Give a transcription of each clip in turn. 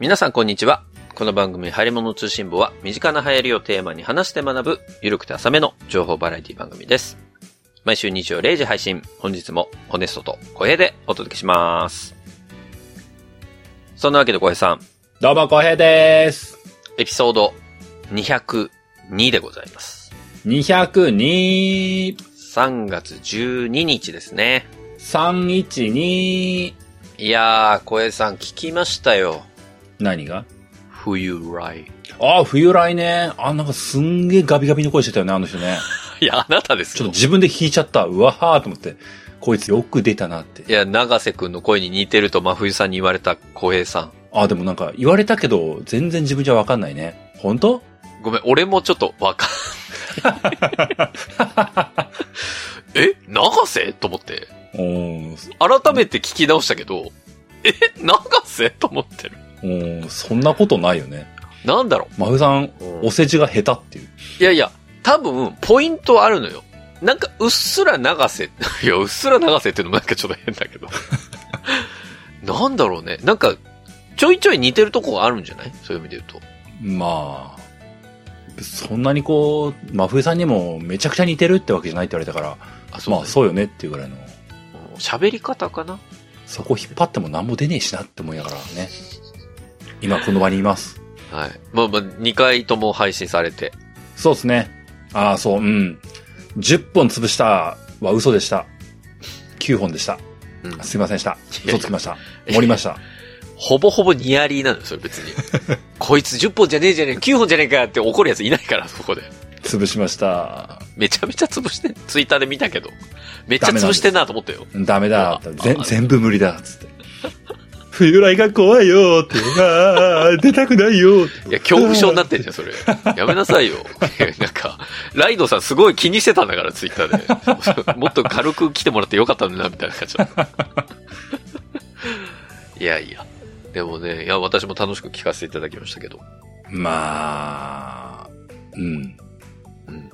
皆さんこんにちは。この番組、入り物通信簿は、身近な流行りをテーマに話して学ぶ、ゆるくて浅めの情報バラエティ番組です。毎週日曜0時配信、本日もホネストと小平でお届けします。そんなわけで小平さん、どうも、こうへいです。エピソード202でございます。202、3月12日ですね。312、いやー、小平さん聞きましたよ。何が？冬来。ああ、冬来ね。あ、なんかすんげえガビガビの声してたよね、あの人ね。いや、あなたですよちょっと。自分で弾いちゃった。うわはーと思って。こいつよく出たなってい。や、長瀬くんの声に似てると真冬さんに言われた小平さん。あ、でもなんか言われたけど、全然自分じゃわかんないね。本当？ごめん、俺もちょっとわかん え長瀬？と思って。うーん、改めて聞き直したけど、え長瀬？と思ってる。うーん、そんなことないよね。なんだろ真冬さん、う。お世辞が下手っていう。いやいや、多分、ポイントあるのよ。なんか、うっすら長瀬、いや、うっすら長瀬っていうのもなんかちょっと変だけど。なんだろうね。なんか、ちょいちょい似てるとこがあるんじゃない？そういう意味で言うと。まあ、そんなにこう、真冬さんにもめちゃくちゃ似てるってわけじゃないって言われたから、あ、そう、ね。まあそうよねっていうぐらいの。うん喋り方かな？そこ引っ張っても何も出ねえしなって思いながらね。今この場にいます。はい。まあまあ、2回とも配信されて。そうですね。ああ、そう、うん。10本潰したは嘘でした。9本でした。うん。すいませんでした。嘘つきました。盛りました。ほぼほぼニアリーなのよ、それ別に。こいつ10本じゃねえじゃねえ、9本じゃねえかって怒るやついないから、そこで。潰しました。めちゃめちゃ潰してん、ツイッターで見たけど。めっちゃ潰してんなと思ったよ。ダメだ。あぜあ全部無理だ。つって。冬来が怖いよって。あー出たくないよって。いや、恐怖症になってんじゃん、それ。やめなさいよ。なんか、ライドさんすごい気にしてたんだから、ツイッターで。もっと軽く来てもらってよかったんだな、みたいな感じだった。いやいや。でもね、いや、私も楽しく聞かせていただきましたけど。まあ、うん。うん。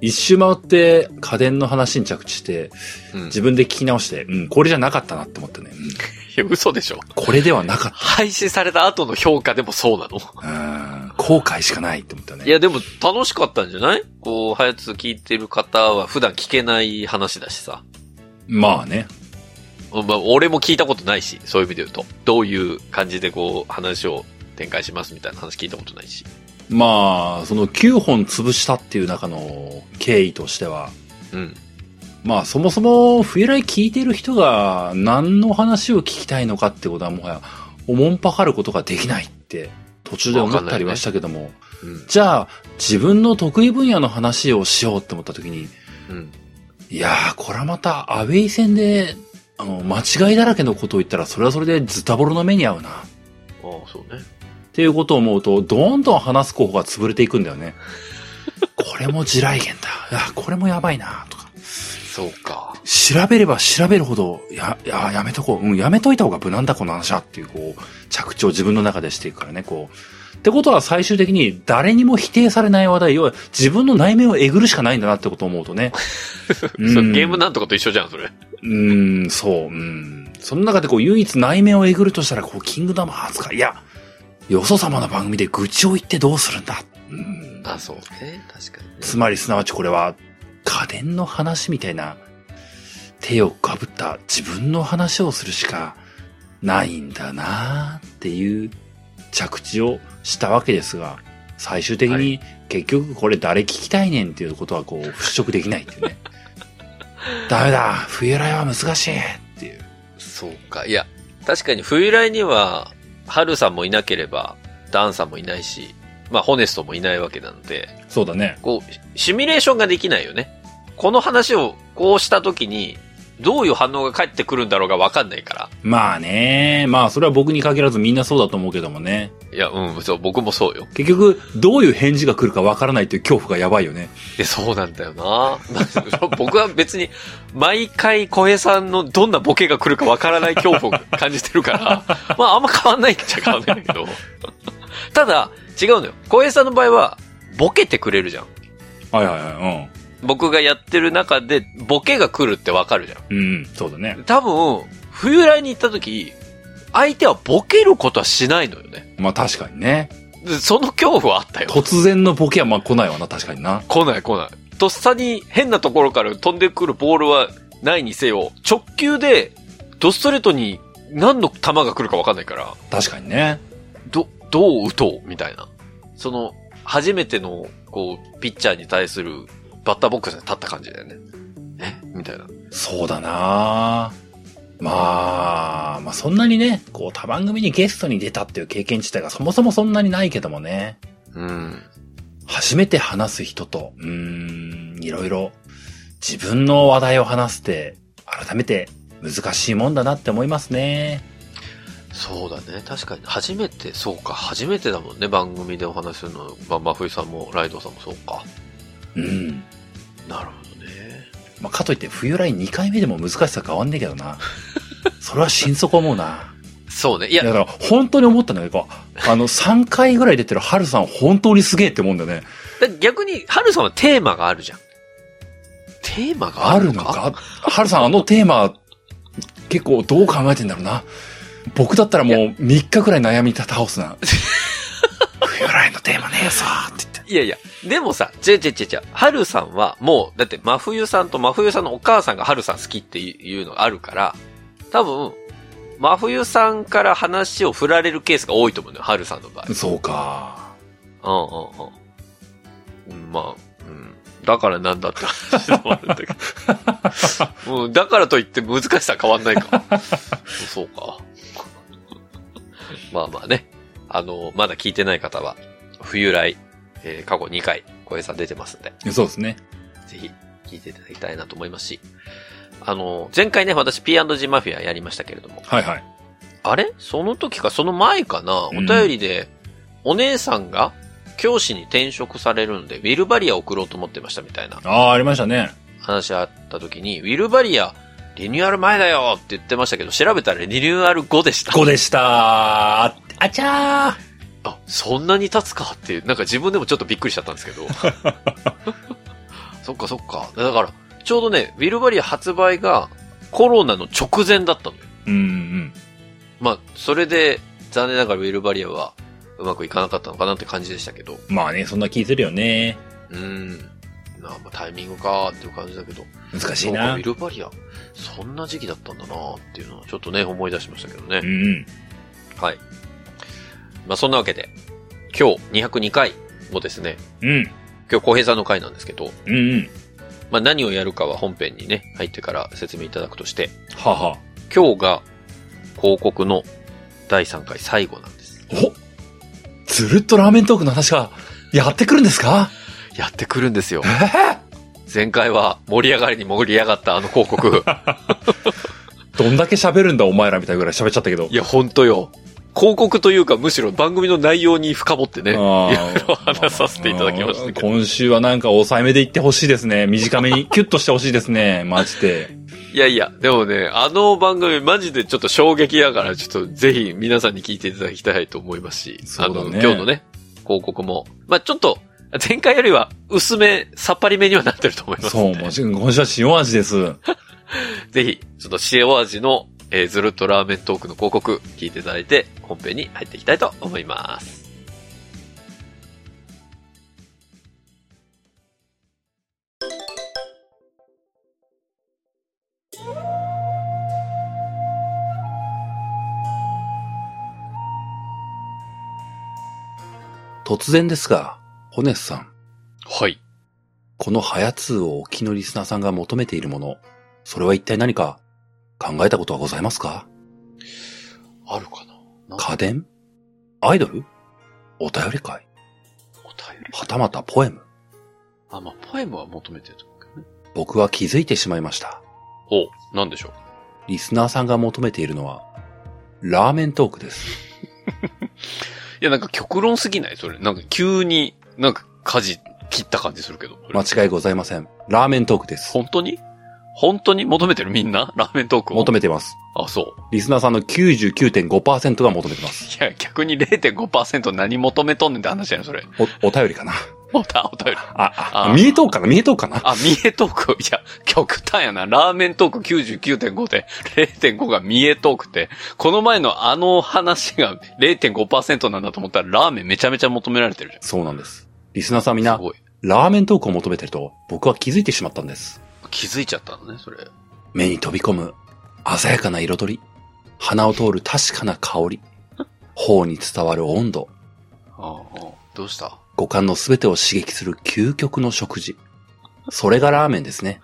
一周回って家電の話に着地して、うん。自分で聞き直して、うん、これじゃなかったなって思ったね。うんいや、嘘でしょ。これではなかっ配信された後の評価でもそうなの？た。うん、後悔しかないって思ったね。いや、でも楽しかったんじゃない？こう、ハヤツ聞いてる方は普段聞けない話だしさ。まあね。まあ、俺も聞いたことないし、そういう意味で言うと。どういう感じでこう、話を展開しますみたいな話聞いたことないし。まあ、その9本潰したっていう中の経緯としては、うん。まあそもそも冬来聞いてる人が何の話を聞きたいのかってことはもはや、おもんぱかることができないって途中で思ったりはしたけども、うん。じゃあ自分の得意分野の話をしようって思った時に、うん。いやー、これはまたアウェイ戦で、あの、間違いだらけのことを言ったらそれはそれでズタボロの目に遭うな。ああ、そうね。っていうことを思うと、どんどん話す候補が潰れていくんだよね。これも地雷原だ。いや、これもやばいな、とか。そうか。調べれば調べるほど、や、いや、やめとこう。うん、やめといた方が無難だ、この話は。っていう、こう、着地を自分の中でしていくからね、こう。ってことは最終的に誰にも否定されない話題を、自分の内面をえぐるしかないんだなってことを思うとね。それゲームなんとかと一緒じゃん、それ。うーん、そう、うん。その中でこう、唯一内面をえぐるとしたら、こう、キングダムハーツか。いや、よそ様の番組で愚痴を言ってどうするんだ。うん。あ、そうね。確かにね。つまり、すなわちこれは、家電の話みたいな、手をかぶった自分の話をするしかないんだなっていう着地をしたわけですが、最終的はに結局これ誰聞きたいねんっていうことはこう払拭できないっていうね。ダメだ冬来は難しいっていう。そうか。いや、確かに冬来には、春さんもいなければ、ダンさんもいないし、まあ、ホネストもいないわけなので、そうだね。こう、シミュレーションができないよね。この話をこうしたときに、どういう反応が返ってくるんだろうがわかんないから。まあね。まあそれは僕に限らずみんなそうだと思うけどもね。いや、うん、そう、僕もそうよ。結局、どういう返事が来るかわからないっていう恐怖がやばいよね。で、そうなんだよな 僕は別に、毎回小平さんのどんなボケが来るかわからない恐怖を感じてるから、まああんま変わんないっちゃ変わんないんだけど。ただ、違うのよ。小平さんの場合は、ボケてくれるじゃん。はいはいはい。僕がやってる中で、ボケが来るってわかるじゃん。うん。うん、そうだね。多分、冬来に行った時、相手はボケることはしないのよね。まあ確かにね。でその恐怖はあったよ。突然のボケはまあ来ないわな、確かにな。来ない来ない。とっさに変なところから飛んでくるボールはないにせよ、直球で、ドストレートに何の球が来るか分かんないから、確かにね。ど、どう打とうみたいな。その、初めての、こう、ピッチャーに対するバッターボックスに立った感じだよね。え？みたいな。そうだなまあ、まあそんなにね、こう他番組にゲストに出たっていう経験自体がそもそもそんなにないけどもね。うん。初めて話す人と、うーん、いろいろ自分の話題を話すって、改めて難しいもんだなって思いますね。そうだね。確かに。初めて、そうか。初めてだもんね。番組でお話しするの。まあ、真冬さんも、ライドさんもそうか。うん。なるほどね。まあ、かといって冬来2回目でも難しさ変わんねえけどな。それは心底思うな。そうね。いいや、や、だから本当に思ったんだけど、あの、3回ぐらい出てるハルさん本当にすげえって思うんだよね。だ逆に、ハルさんはテーマがあるじゃん。テーマがああるのか？ハルさんあのテーマ、結構どう考えてんだろうな。僕だったらもう3日ぐらい悩み倒すな。冬来のテーマねえぞって言って。いやいや、でもさ、違う違う違う違う。ハルさんはもう、だって真冬さんと真冬さんのお母さんがハルさん好きっていうのがあるから、多分、真冬さんから話を振られるケースが多いと思うのよ、ハルさんの場合。そうか。うんうんうん。うんまあ、うん。だからなんだって話でもあるんだけど。うん、だからといって難しさ変わんないか。そうか。まあまあね。あの、まだ聞いてない方は、冬来、えー過去2回、小平さん出てますんで、そうですね。ぜひ聞いていただきたいなと思いますし、あの、前回ね、私 P&G マフィアやりましたけれども、はいはい。あれ？その時か、その前かな、おうん。便りで、お姉さんが教師に転職されるんで、ウィルバリア送ろうと思ってましたみたいな。ああ、ありましたね。話あった時に、ウィルバリア、リニューアル前だよ！って言ってましたけど、調べたらリニューアル後でした。5でした。ああちゃあ、そんなに経つかっていう、なんか自分でもちょっとびっくりしちゃったんですけど。そっかそっか。だから、ちょうどね、ウィルバリア発売がコロナの直前だったのよ。ーうんうん。まあ、それで、残念ながらウィルバリアはうまくいかなかったのかなって感じでしたけど。まあね、そんな気するよね。うーん。なあまあ、タイミングかーっていう感じだけど。難しいうなウィ。ルバリア、そんな時期だったんだなーっていうのはちょっとね、思い出しましたけどね。うんうん。はい。まあ、そんなわけで、今日202回をですね、うん。今日小平さんの回なんですけど、うんうん。まあ、何をやるかは本編にね、入ってから説明いただくとして、はあは今日が広告の第3回最後なんです。あ。おずるっとラーメントークの話がやってくるんですか？やってくるんですよえ？ー前回は盛り上がりに盛り上がったあの広告。どんだけ喋るんだお前らみたいなぐらい喋っちゃったけどい。や、ほんとよ。広告というか、むしろ番組の内容に深掘ってね、いろいろ話させていただきましたけど。今週はなんか抑えめで言ってほしいですね。短めに、キュッとしてほしいですね。マジで。いやいや、でもね、あの番組マジでちょっと衝撃だから、ちょっとぜひ皆さんに聞いていただきたいと思いますし、そうだねあの、今日のね、広告も、まあちょっと、前回よりは薄め、さっぱりめにはなってると思いますそう。もちろん今週は塩味です。ぜひ、ちょっと塩味の、えーずるっとラーメントークの広告聞いていただいて、本編に入っていきたいと思います。突然ですが、ホネスさん。はい。このハヤツーをお聞きのリスナーさんが求めているもの、それは一体何か考えたことはございますか？あるかな？家電？アイドル？お便り会？お便りはたまたポエム？あ、まあ、ポエムは求めてると思うけどね。僕は気づいてしまいました。お、なんでしょう？リスナーさんが求めているのは、ラーメントークです。いや、なんか極論すぎない？それ。なんか急に、なんか舵切った感じするけど。間違いございません。ラーメントークです。本当に？本当に求めてるみんな？ラーメントークを？求めてます。あ、そう。リスナーさんの99.5%が求めてます。いや、逆に0.5%何求めとんねんって話やねそれ。お、お便りかな おた、お便り。あ、あ、あ見えとうかな？見えとうかな？あ、三重トーク。いや、極端やな。ラーメントーク99.5で、0.5が三重トークって、この前のあの話が0.5%なんだと思ったら、ラーメンめちゃめちゃ求められてるじそうなんです。リスナーさんみんな。ラーメントークを求めてると、僕は気づいてしまったんです。気づいちゃったのね、それ。目に飛び込む、鮮やかな彩り、鼻を通る確かな香り、頬に伝わる温度、ああ、どうした？五感のすべてを刺激する究極の食事。それがラーメンですね。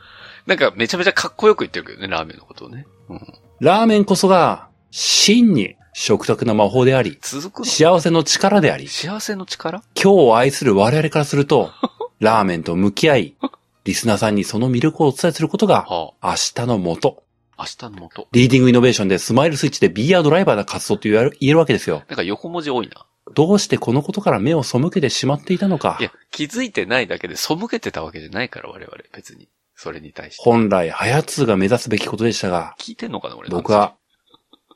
なんかめちゃめちゃかっこよく言ってるけどね、ラーメンのことをね。うん。ラーメンこそが、真に食卓の魔法であり、続くの？幸せの力であり、幸せの力？今日を愛する我々からすると、ラーメンと向き合い、リスナーさんにその魅力をお伝えすることが、は明日のもと。あ、明日のもと。リーディングイノベーションでスマイルスイッチで BR ドライバーな活動と言える言えるわけですよ。なんか横文字多いな。どうしてこのことから目を背けてしまっていたのかい。や、気づいてないだけで背けてたわけじゃないから、我々。別に。それに対して。本来、ハヤツーが目指すべきことでしたが、聞いてんのかな、俺。僕は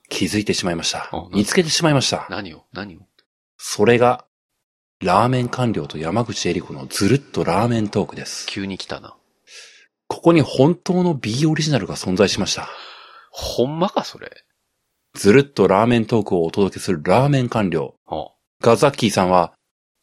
気づいてしまいましたあ。見つけてしまいました。何を？何を？それが、ラーメン官僚と山口恵里子のずるっとラーメントークです。急に来たな。ここに本当の B オリジナルが存在しました。ほんまか、それ。ずるっとラーメントークをお届けするラーメン官僚。はあ、ガザッキーさんは、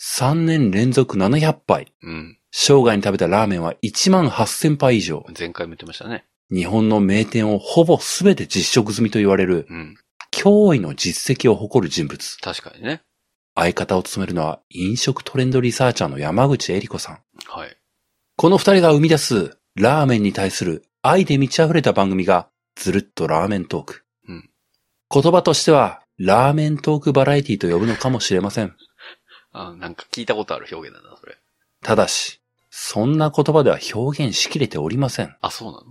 3年連続700杯。うん。生涯に食べたラーメンは1万8000杯以上。前回も言ってましたね。日本の名店をほぼ全て実食済みと言われる、うん。驚異の実績を誇る人物。確かにね。相方を務めるのは飲食トレンドリサーチャーの山口恵里子さん。はい。この二人が生み出すラーメンに対する愛で満ち溢れた番組がずるっとラーメントーク。うん言葉としてはラーメントークバラエティと呼ぶのかもしれません。あなんか聞いたことある表現だな、それ。ただし、そんな言葉では表現しきれておりません。あ、そうな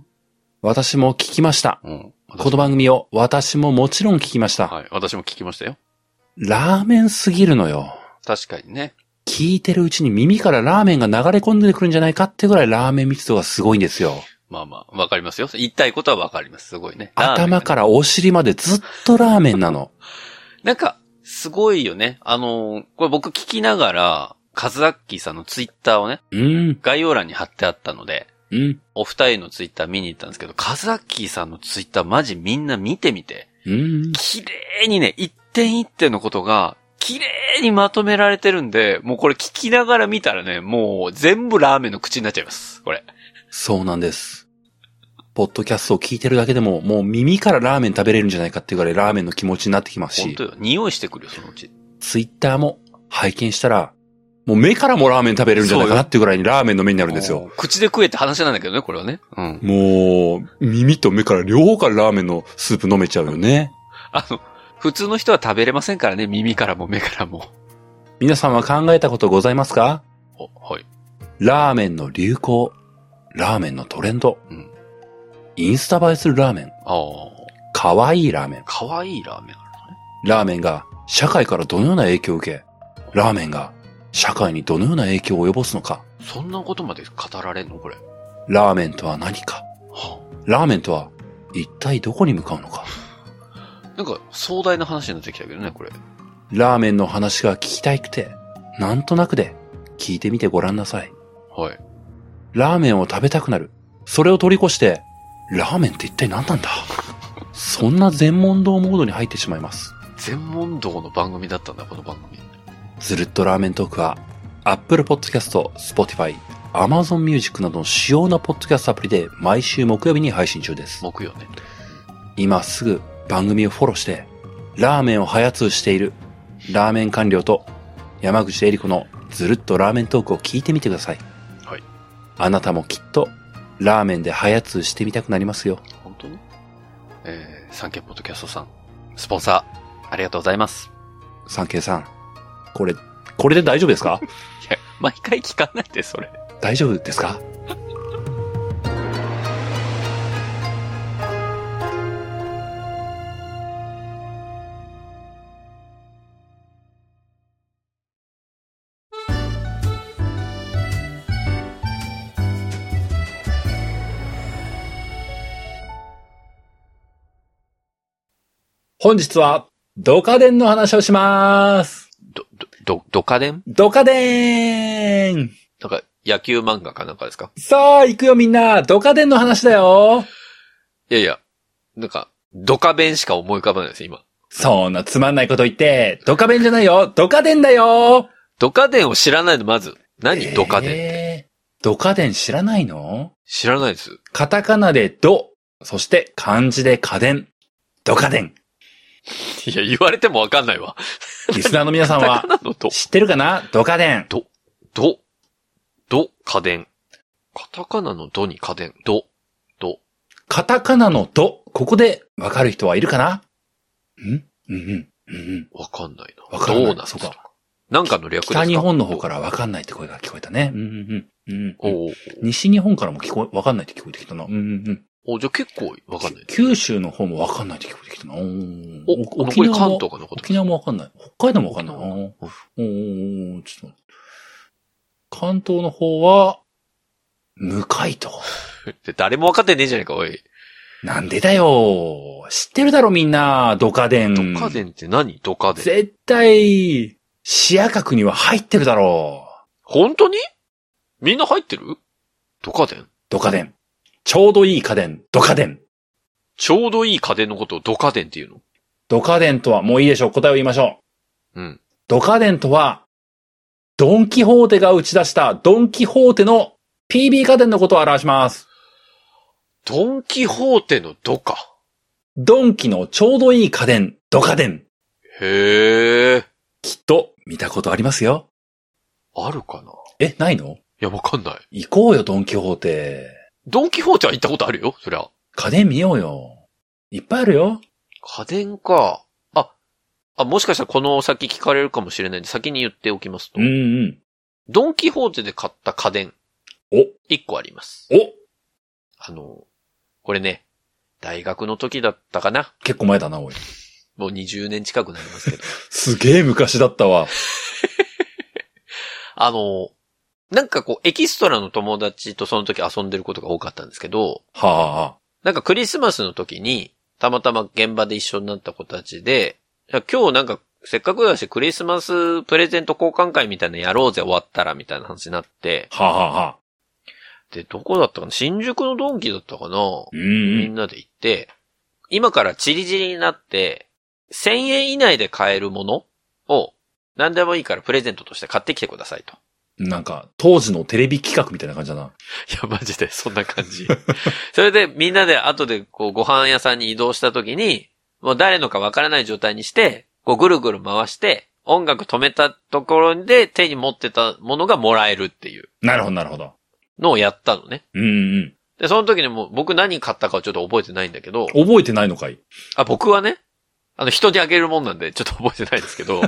私も聞きました。のうん。この番組を私ももちろん聞きました。はい。私も聞きましたよ。ラーメンすぎるのよ。確かにね。聞いてるうちに耳からラーメンが流れ込んでくるんじゃないかってぐらいラーメン密度がすごいんですよ。まあまあ、わかりますよ。言いたいことはわかります。すごいね。ラーメン頭からお尻までずっとラーメンなの。なんか、すごいよね。あのーこれ僕聞きながら、カズアッキーさんのツイッターをね、うん、概要欄に貼ってあったので、うん、お二人のツイッター見に行ったんですけど、カズアッキーさんのツイッターマジみんな見てみて、うん。綺麗にね、一点一点のことが、綺麗にまとめられてるんで、もうこれ聞きながら見たらね、もう全部ラーメンの口になっちゃいます。これ。そうなんです。ポッドキャストを聞いてるだけでも、もう耳からラーメン食べれるんじゃないかっていうぐらいラーメンの気持ちになってきますし本当、よ。匂いしてくるよ、そのうち。ツイッターも拝見したら、もう目からもラーメン食べれるんじゃないかなっていうぐらいにラーメンの目になるんですよ。口で食えって話なんだけどね、これはね。うん。もう、耳と目から両方からラーメンのスープ飲めちゃうよね。あの、普通の人は食べれませんからね、耳からも目からも。皆さんは考えたことございますか？お、はい。ラーメンの流行、ラーメンのトレンド、うん。インスタ映えするラーメン、ああ、可愛いラーメン、かわいいラーメンあるのね。ラーメンが社会からどのような影響を受け、ラーメンが社会にどのような影響を及ぼすのか、そんなことまで語られんのこれ。ラーメンとは何か、はラーメンとは一体どこに向かうのか、あ、なんか壮大な話になってきたけどね、これ。ラーメンの話が聞きたいくて、なんとなくで聞いてみてごらんなさい。はい。ラーメンを食べたくなる。それを通り越して、ラーメンって一体何なんだ？そんな全問答モードに入ってしまいます。全問答の番組だったんだ、この番組。ずるっとラーメントークは、Apple Podcast、Spotify、Amazon Music などの主要なポッドキャストアプリで毎週木曜日に配信中です。木曜ね。今すぐ番組をフォローして、ラーメンを早通しているラーメン官僚と山口恵里子のずるっとラーメントークを聞いてみてください。はい。あなたもきっとラーメンで早通してみたくなりますよ。本当に？えー、サンケイポッドキャストさん、スポンサー、ありがとうございます。サンケイさん。これ、これで大丈夫ですか？いや、毎回聞かないで、それ。大丈夫ですか？本日は、ドカデンの話をします。ど、ど、ど、ドカデン？ドカデーンなんか野球漫画かなんかですか？さあ、行くよみんなドカデンの話だよいやいや、なんか、ドカ弁しか思い浮かばないです、今。そんなつまんないこと言って、ドカベンじゃないよドカデンだよドカ伝を知らないの、まず。何、ドカ伝って。えードカデン知らないの？知らないです。カタカナでド、そして漢字で家電。ドカデン。いや、言われてもわかんないわ。リスナーの皆さんは知ってるかな？ドカデン。ド、ド、家電。カタカナのドに家電。ド、ド。カタカナのド、ここでわかる人はいるかな？ん？うんうん。うん。わかんないな。わかんないどうなんそうかかなんかの略ですか？北日本の方からわかんないって声が聞こえたね。うんうんうん。うんおう西日本からも聞こえ、わかんないって聞こえてきたな。うんうんうん。おうじゃあ結構わかんない。九州の方もわかんないって聞こえてきたな。おーお、残り関も東が残沖縄もわかんない。北海道もわかんない。おーうんおーおちょっと。関東の方は、無回答。で誰もわかってねえじゃねえか、おい。なんでだよ。知ってるだろみんな、ドカデン。ドカ伝って何？ドカ伝。絶対、視野角には入ってるだろう。本当に？みんな入ってる？ドカ伝ドカデン。ちょうどいい家電、ドカデン。ちょうどいい家電のことをドカ伝っていうの？ドカデンとは、もういいでしょう。答えを言いましょう。うん。ドカデンとは、ドンキホーテが打ち出したドンキホーテの PB 家電のことを表します。ドンキホーテのドか。ドンキのちょうどいい家電、ドカデン。へえ。きっと見たことありますよ。あるかな？え、ないの？いや、わかんない。行こうよ、ドンキホーテ。ドンキホーテは行ったことあるよ、そりゃ。家電見ようよ。いっぱいあるよ。家電か。あ、あ、もしかしたらこの先聞かれるかもしれないんで先に言っておきますと。うんうん。ドンキホーテで買った家電、お、一個あります。お、あの、これね、大学の時だったかな結構前だな、おい。もう20年近くなりますけど。すげえ昔だったわ。あの、なんかこう、エキストラの友達とその時遊んでることが多かったんですけど、はなんかクリスマスの時に、たまたま現場で一緒になった子たちで、今日なんか、せっかくだしクリスマスプレゼント交換会みたいなのやろうぜ終わったらみたいな話になって、あ、はあ、はあ、はあ。で、どこだったかな？新宿のドンキだったかな？みんなで行って、今からチリチリになって、1000円以内で買えるものを、何でもいいからプレゼントとして買ってきてくださいと。なんか、当時のテレビ企画みたいな感じだな。いや、マジで、そんな感じ。それで、みんなで後で、こう、ご飯屋さんに移動した時に、もう誰のかわからない状態にして、こう、ぐるぐる回して、音楽止めたところで手に持ってたものがもらえるっていうなるほど、なるほど。のをやったのね。うんうん。で、その時にもう僕何買ったかはちょっと覚えてないんだけど、覚えてないのかい？あ、僕はね、あの、人にあげるもんなんで、ちょっと覚えてないんですけど、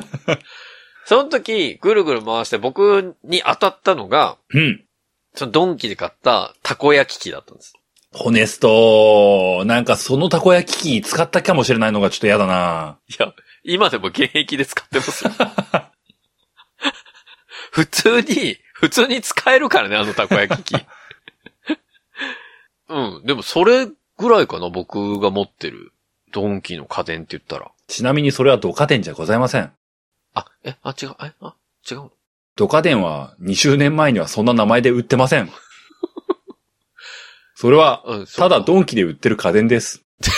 その時、ぐるぐる回して僕に当たったのが、うん。そのドンキで買ったたこ焼き器だったんです。ホネスト、なんかそのたこ焼き器使ったかもしれないのがちょっと嫌だな。いや、今でも現役で使ってますよ。普通に、普通に使えるからね、あのたこ焼き器。うん。でもそれぐらいかな、僕が持ってるドンキの家電って言ったら。ちなみにそれはドカデンじゃございません。あ、え、あ、違う、え、あ、違うのドカデンは20年前にはそんな名前で売ってません。それは、ただドンキで売ってる家電です。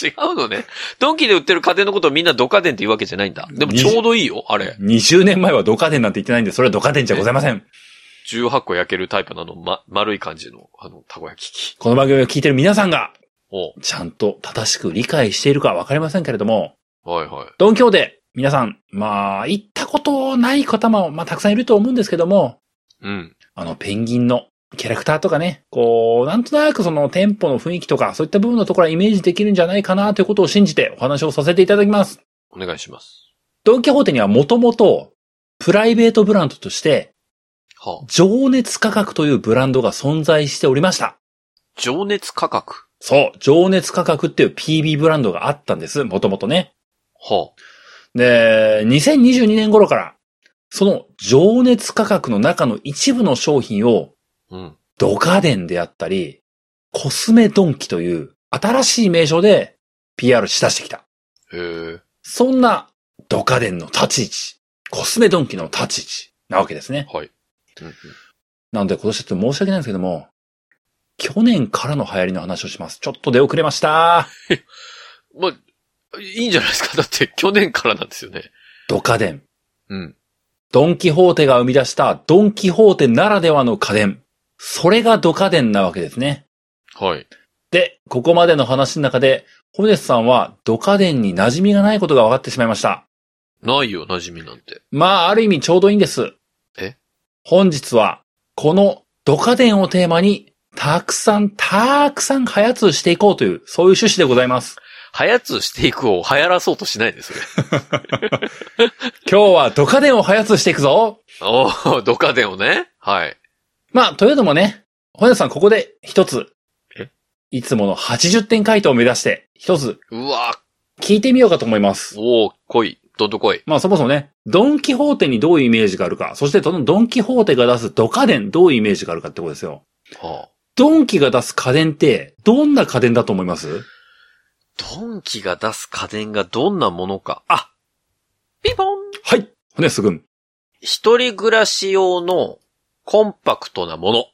違うのね。ドンキで売ってる家電のことをみんなドカ電って言うわけじゃないんだ。でもちょうどいいよ、あれ。20年前はドカデンなんて言ってないんで、それはドカデンじゃございません。18個焼けるタイプのあの、ま、丸い感じの、あの、たこ焼き器。この番組を聞いてる皆さんが、おちゃんと正しく理解しているかわかりませんけれども、はいはい。ドンキョーで、皆さん、まあ、行ったことない方も、まあ、たくさんいると思うんですけども、うん。あの、ペンギンのキャラクターとかね、こう、なんとなくその店舗の雰囲気とか、そういった部分のところはイメージできるんじゃないかなということを信じてお話をさせていただきます。お願いします。ドンキホーテにはもともと、プライベートブランドとして、はあ、情熱価格というブランドが存在しておりました。情熱価格？そう、情熱価格っていう PB ブランドがあったんです、もともとね。はで、2022年頃から、その情熱価格の中の一部の商品を、あ。うん。ドカデンであったり、コスメドンキという新しい名称で PR しだしてきた。へえ。そんなドカデンの立ち位置、コスメドンキの立ち位置なわけですね。はい。うんなので今年ちょっと申し訳ないんですけども、去年からの流行りの話をします。ちょっと出遅れました。まあ、いいんじゃないですか？だって去年からなんですよね。ドカデン。うん。ドンキホーテが生み出したドンキホーテならではの家電。それがドカデンなわけですね。はい。で、ここまでの話の中で、ホネスさんはドカデンに馴染みがないことが分かってしまいました。ないよ、馴染みなんて。まあ、ある意味ちょうどいいんです。え？本日は、このドカデンをテーマに、たくさん、たくさん早通していこうという、そういう趣旨でございます。早通していくを流行らそうとしないです。今日はドカデンを早通していくぞ。おー、ドカデンをね。はい。まあ、というのもね、ホネスさんここで一つえ、いつもの80点回答を目指して、一つうわ聞いてみようかと思います。おー、来い。どんどん来い。まあそもそもね、ドンキホーテにどういうイメージがあるか、そしてそのドンキホーテが出すドカデンどういうイメージがあるかってことですよ。はあ、ドンキが出す家電って、どんな家電だと思います？ドンキが出す家電がどんなものか。あピンポンはい、骨すぐん。一人暮らし用のコンパクトなもの。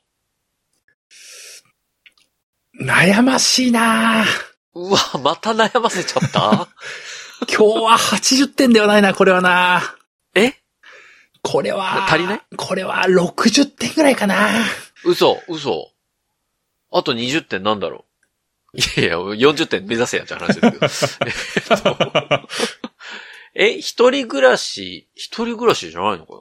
悩ましいなぁうわ、また悩ませちゃった？今日は80点ではないな、これはなえ？これは、足りない？これは60点ぐらいかな嘘、嘘。あと20点なんだろう？いやいや、40点目指せやんじゃん話ですけど。え一人暮らし、一人暮らしじゃないのか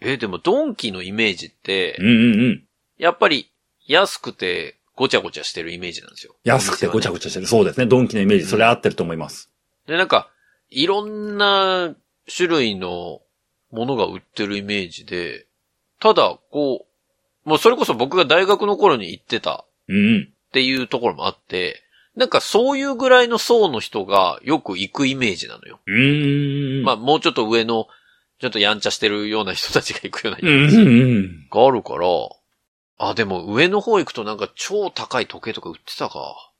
な？え、でもドンキのイメージってうん、うんうん。やっぱり安くてごちゃごちゃしてるイメージなんですよ。安くてごちゃごごちゃしてる。そうですね。ドンキのイメージ、それ合ってると思います。で、なんか、いろんな種類のものが売ってるイメージで、ただ、こう、もうそれこそ僕が大学の頃に行ってたうんうん。っていうところもあって、なんかそういうぐらいの層の人がよく行くイメージなのよ。うーん。まあもうちょっと上の、ちょっとやんちゃしてるような人たちが行くようなイうんメージ。があるから、あ、でも上の方行くとなんか超高い時計とか売ってたか。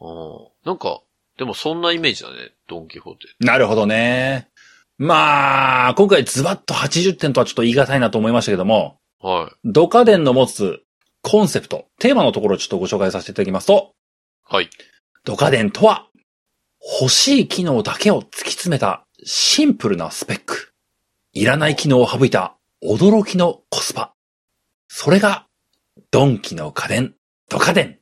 うん。なんか、でもそんなイメージだね、ドンキホーテ。なるほどね。まあ、今回ズバッと80点とはちょっと言い難いなと思いましたけども、はい。ドカデンの持つコンセプト、テーマのところをちょっとご紹介させていただきますと、はい。ドカデンとは、欲しい機能だけを突き詰めたシンプルなスペック。いらない機能を省いた驚きのコスパ。それが、ドンキの家電、ドカデン。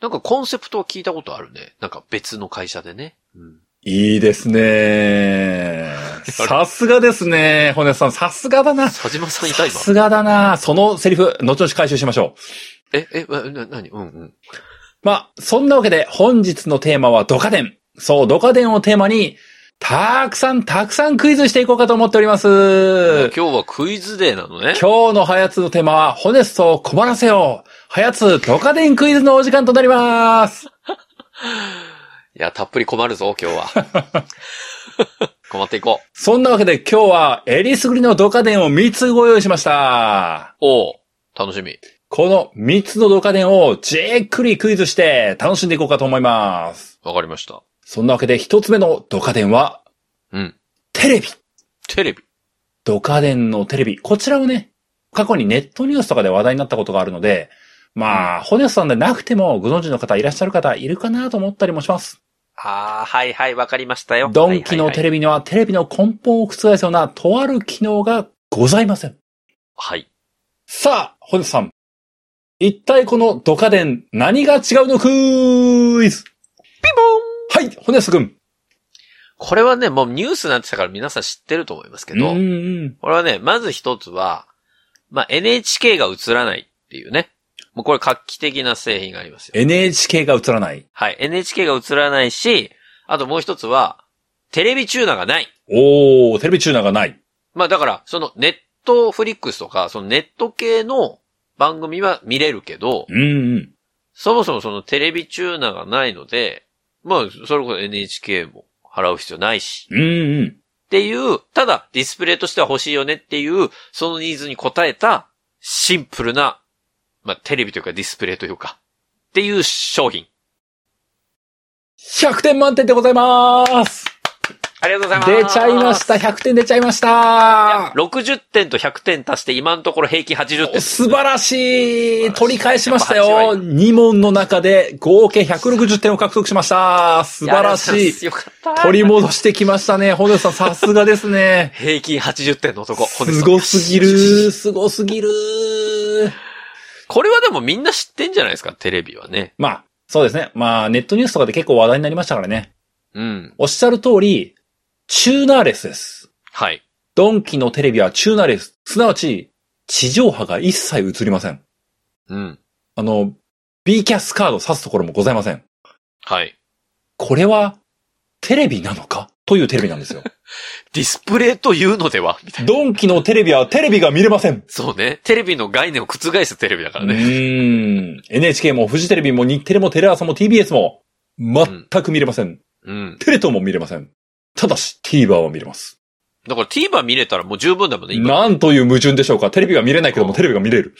なんかコンセプトは聞いたことあるね。なんか別の会社でね。うん。いいですね。さすがですね。骨さん、さすがだな。佐島さんいた今。さすがだな。そのセリフ、後々回収しましょう。え、え、な、な、なにうんうん。まあ、そんなわけで本日のテーマはドカデン。そう、ドカデンをテーマに、たくさんたくさんクイズしていこうかと思っております。今日はクイズデーなのね。今日のハヤツのテーマは、ホネストを困らせよう。ハヤツドカデンクイズのお時間となります。いや、たっぷり困るぞ、今日は。困っていこう。そんなわけで今日は、エリスグリのドカデンを3つご用意しました。おう楽しみ。この3つのドカデンをじっくりクイズして楽しんでいこうかと思います。わかりました。そんなわけで1つ目のドカデンは、うん。テレビ。テレビ。ドカデンのテレビ。こちらをね、過去にネットニュースとかで話題になったことがあるので、まあ、ホネスさんでなくてもご存知の方いらっしゃる方いるかなと思ったりもします。ああ、はいはい、わかりましたよ。ドンキのテレビ。にはテレビの根本を覆すようなとある機能がございません。はい。さあ、ホネスさん。一体このドカデン何が違うのクイズピンポーンはい、ホネス君。これはね、もうニュースになってたから皆さん知ってると思いますけど、うんうん。これはね、まず一つは、まあ、NHK が映らないっていうね。もうこれ画期的な製品がありますよ。NHK が映らない。はい。NHK が映らないし、あともう一つは、テレビチューナーがない。おー、テレビチューナーがない。まあだから、そのネットフリックスとか、そのネット系の番組は見れるけど、うんうん。そもそもそのテレビチューナーがないので、まあ、それこそ NHK も払う必要ないし、うんうん。っていう、ただディスプレイとしては欲しいよねっていう、そのニーズに応えたシンプルな、まあテレビというかディスプレイというか、っていう商品。100点満点でございますありがとうございます。出ちゃいました。100点出ちゃいました。60点と100点足して今のところ平均80点。素晴らしい取り返しましたよ !2 問の中で合計160点を獲得しました素晴らしいよかった。取り戻してきましたね。本田さんさすがですね。平均80点の男。すごすぎる。すごすぎる。これはでもみんな知ってんじゃないですか、テレビはね。まあ、そうですね。まあ、ネットニュースとかで結構話題になりましたからね。うん。おっしゃる通り、チューナーレスです。はい。ドンキのテレビはチューナーレス。すなわち、地上波が一切映りません。うん。あの、B キャスカード挿すところもございません。はい。これは、テレビなのか？というテレビなんですよ。ディスプレイというのでは？みたいな。ドンキのテレビはテレビが見れません。そうね。テレビの概念を覆すテレビだかうらね。ーん。NHK もフジテレビも日テレもテレ朝も TBS も、全く見れません。うん。テレ東も見れません。ただし、TVer は見れます。だから TVer 見れたらもう十分だもんね、今。なんという矛盾でしょうか。テレビが見れないけども、テレビが見れる。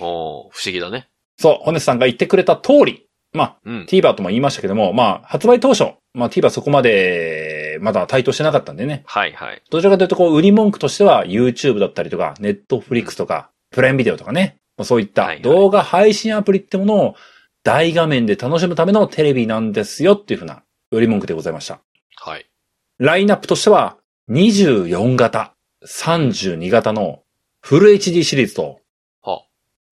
おー不思議だね。そう、ホネスさんが言ってくれた通り。まあ、うん。TVer とも言いましたけども、まあ、発売当初、まあ TVer そこまで、まだ台頭してなかったんでね。はいはい。どちらかというと、こう、売り文句としては、YouTube だったりとか、Netflix とか、プライムビデオとかね。まあそういった動画配信アプリってものを大画面で楽しむためのテレビなんですよっていうふうな売り文句でございました。はい。ラインナップとしては、24型、32型のフル HD シリーズと、は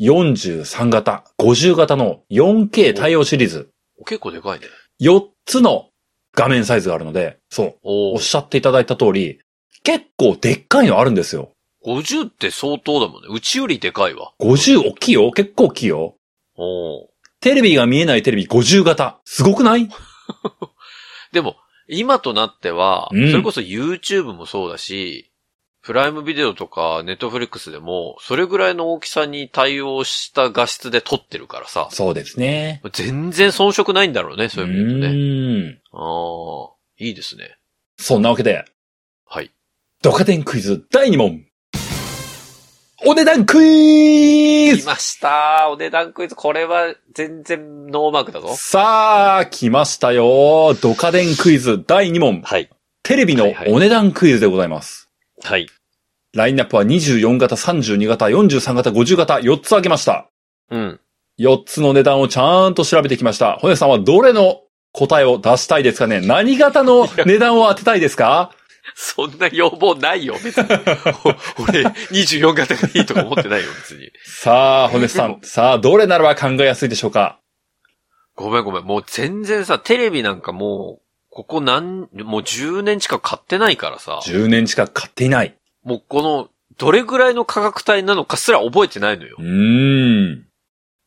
43型、50型の 4K 対応シリーズ、結構でかいね。4つの画面サイズがあるので、そう、おーおっしゃっていただいた通り、結構でっかいのあるんですよ。50って相当だもんね。うちよりでかいわ。50大きいよ結構大きいよおーテレビが見えないテレビ50型。すごくない？でも、今となっては、うんそれこそ YouTube もそうだし、プライムビデオとか Netflix でも、それぐらいの大きさに対応した画質で撮ってるからさ、そうですね。全然遜色ないんだろうね、そういう意味でね。ーん。ああ、いいですね。そんなわけで、はい。ドカデンクイズ第2問。お値段クイズ来ましたお値段クイズ。これは全然ノーマークだぞ。さあ、来ましたよ。ドカデンクイズ第2問。はい。テレビのお値段クイズでございます。はい。ラインナップは24型、32型、43型、50型、4つ挙げました。うん。4つの値段をちゃんと調べてきました。骨さんはどれの答えを出したいですかね？何型の値段を当てたいですか？そんな要望ないよ、別に。お 俺、24型がいいとか思ってないよ、別に。さあ、骨さん。さあ、どれならば考えやすいでしょうか？ごめんごめん。もう全然さ、テレビなんかもう、ここ何、もう10年近く買ってないからさ、?10 年近く買っていない。もうこの、どれぐらいの価格帯なのかすら覚えてないのよう。ーん。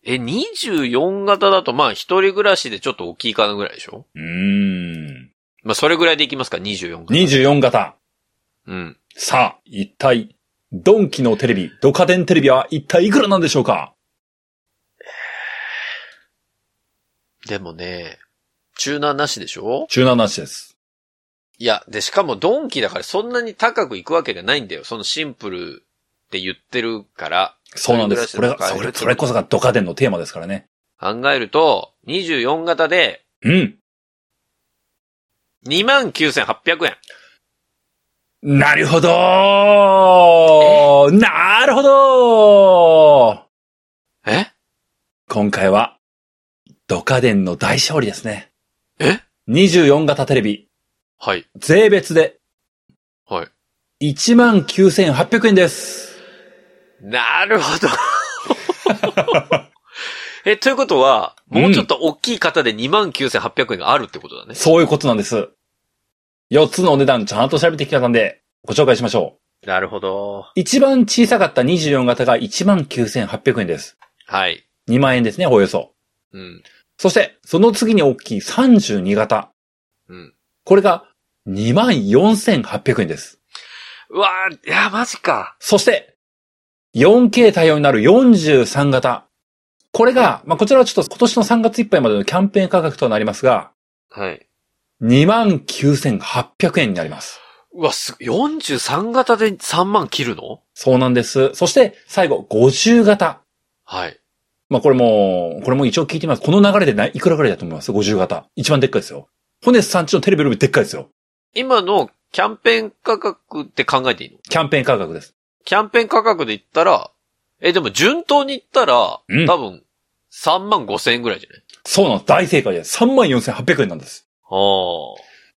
え、24型だとまあ一人暮らしでちょっと大きいかなぐらいでしょ？うーん。まあそれぐらいでいきますか、24型。24型。うん。さあ、一体、ドンキのテレビ、ドカデンテレビは一体いくらなんでしょうか？でもね、チューナーなしでしょ？中南なしです。いや、で、しかもドンキだからそんなに高くいくわけじゃないんだよ。そのシンプルって言ってるから。そうなんです。これそれ、それこそがドカデンのテーマですからね。考えると、24型でうん。29,800円。なるほどなるほどえ？今回は、ドカデンの大勝利ですね。え？24型テレビ、はい。税別ではい。19,800円です。なるほど。え、ということは、もうちょっと大きい型で29,800円があるってことだね。そういうことなんです。4つのお値段ちゃんと調べてきたんで、ご紹介しましょなるほど。う。一番小さかった24型が19,800円です。はい。2万円ですね、およそ。うん。そして、その次に大きい32型。うん。これが24,800円です。うわーいや、マジか。そして、4K 対応になる43型。これが、まあ、こちらはちょっと今年の3月いっぱいまでのキャンペーン価格となりますが、はい。29,800円になります。うわ、す、43型で3万切るの？そうなんです。そして、最後、50型。はい。まあ、これも、これも一応聞いてみます。この流れでないいくらぐらいだと思います ?50 型。一番でっかいですよ。ホネスさんちのテレビよりでっかいですよ。今のキャンペーン価格って考えていいの？キャンペーン価格です。キャンペーン価格で言ったら、え、でも順当に言ったら、うん多分、3万5千円ぐらいじゃない？そうなんです。大正解です。34,800円なんです。あ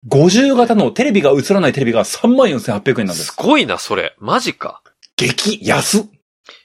50型のテレビが映らないテレビが34,800円あ。なんですす。ごいな、それ。マジか。激安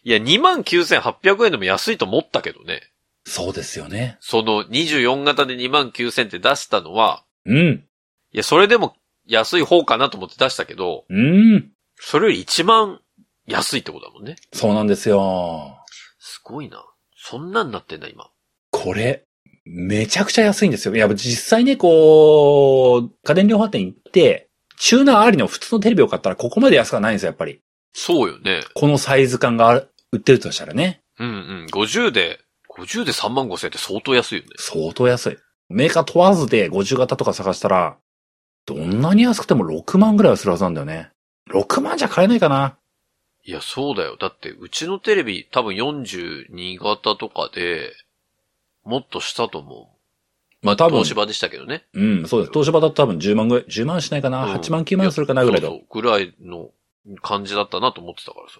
いや、29,800円でも安いと思ったけどね。そうですよね。その24型で29,000って出したのは、うん。いや、それでも安い方かなと思って出したけど、うん。それより1万安いってことだもんね。そうなんですよ。すごいな。そんなんなってんだ、今。これ、めちゃくちゃ安いんですよ。いや、実際ね、こう、家電量販店行って、チューナーありの普通のテレビを買ったらここまで安くはないんですよ、やっぱり。そうよね。このサイズ感がある売ってるとしたらね。うんうん。50で、50で3万5千円って相当安いよね。相当安い。メーカー問わずで50型とか探したら、どんなに安くても6万ぐらいはするはずなんだよね。6万じゃ買えないかな。いや、そうだよ。だって、うちのテレビ多分42型とかで、もっとしたと思う。まあ多分東、芝でしたけどね。うん、そうです。東芝だと多分10万ぐらい、10万しないかな、うん ?8 万9万するかなぐらいだそう。そうぐらいの感じだったなと思ってたからさ。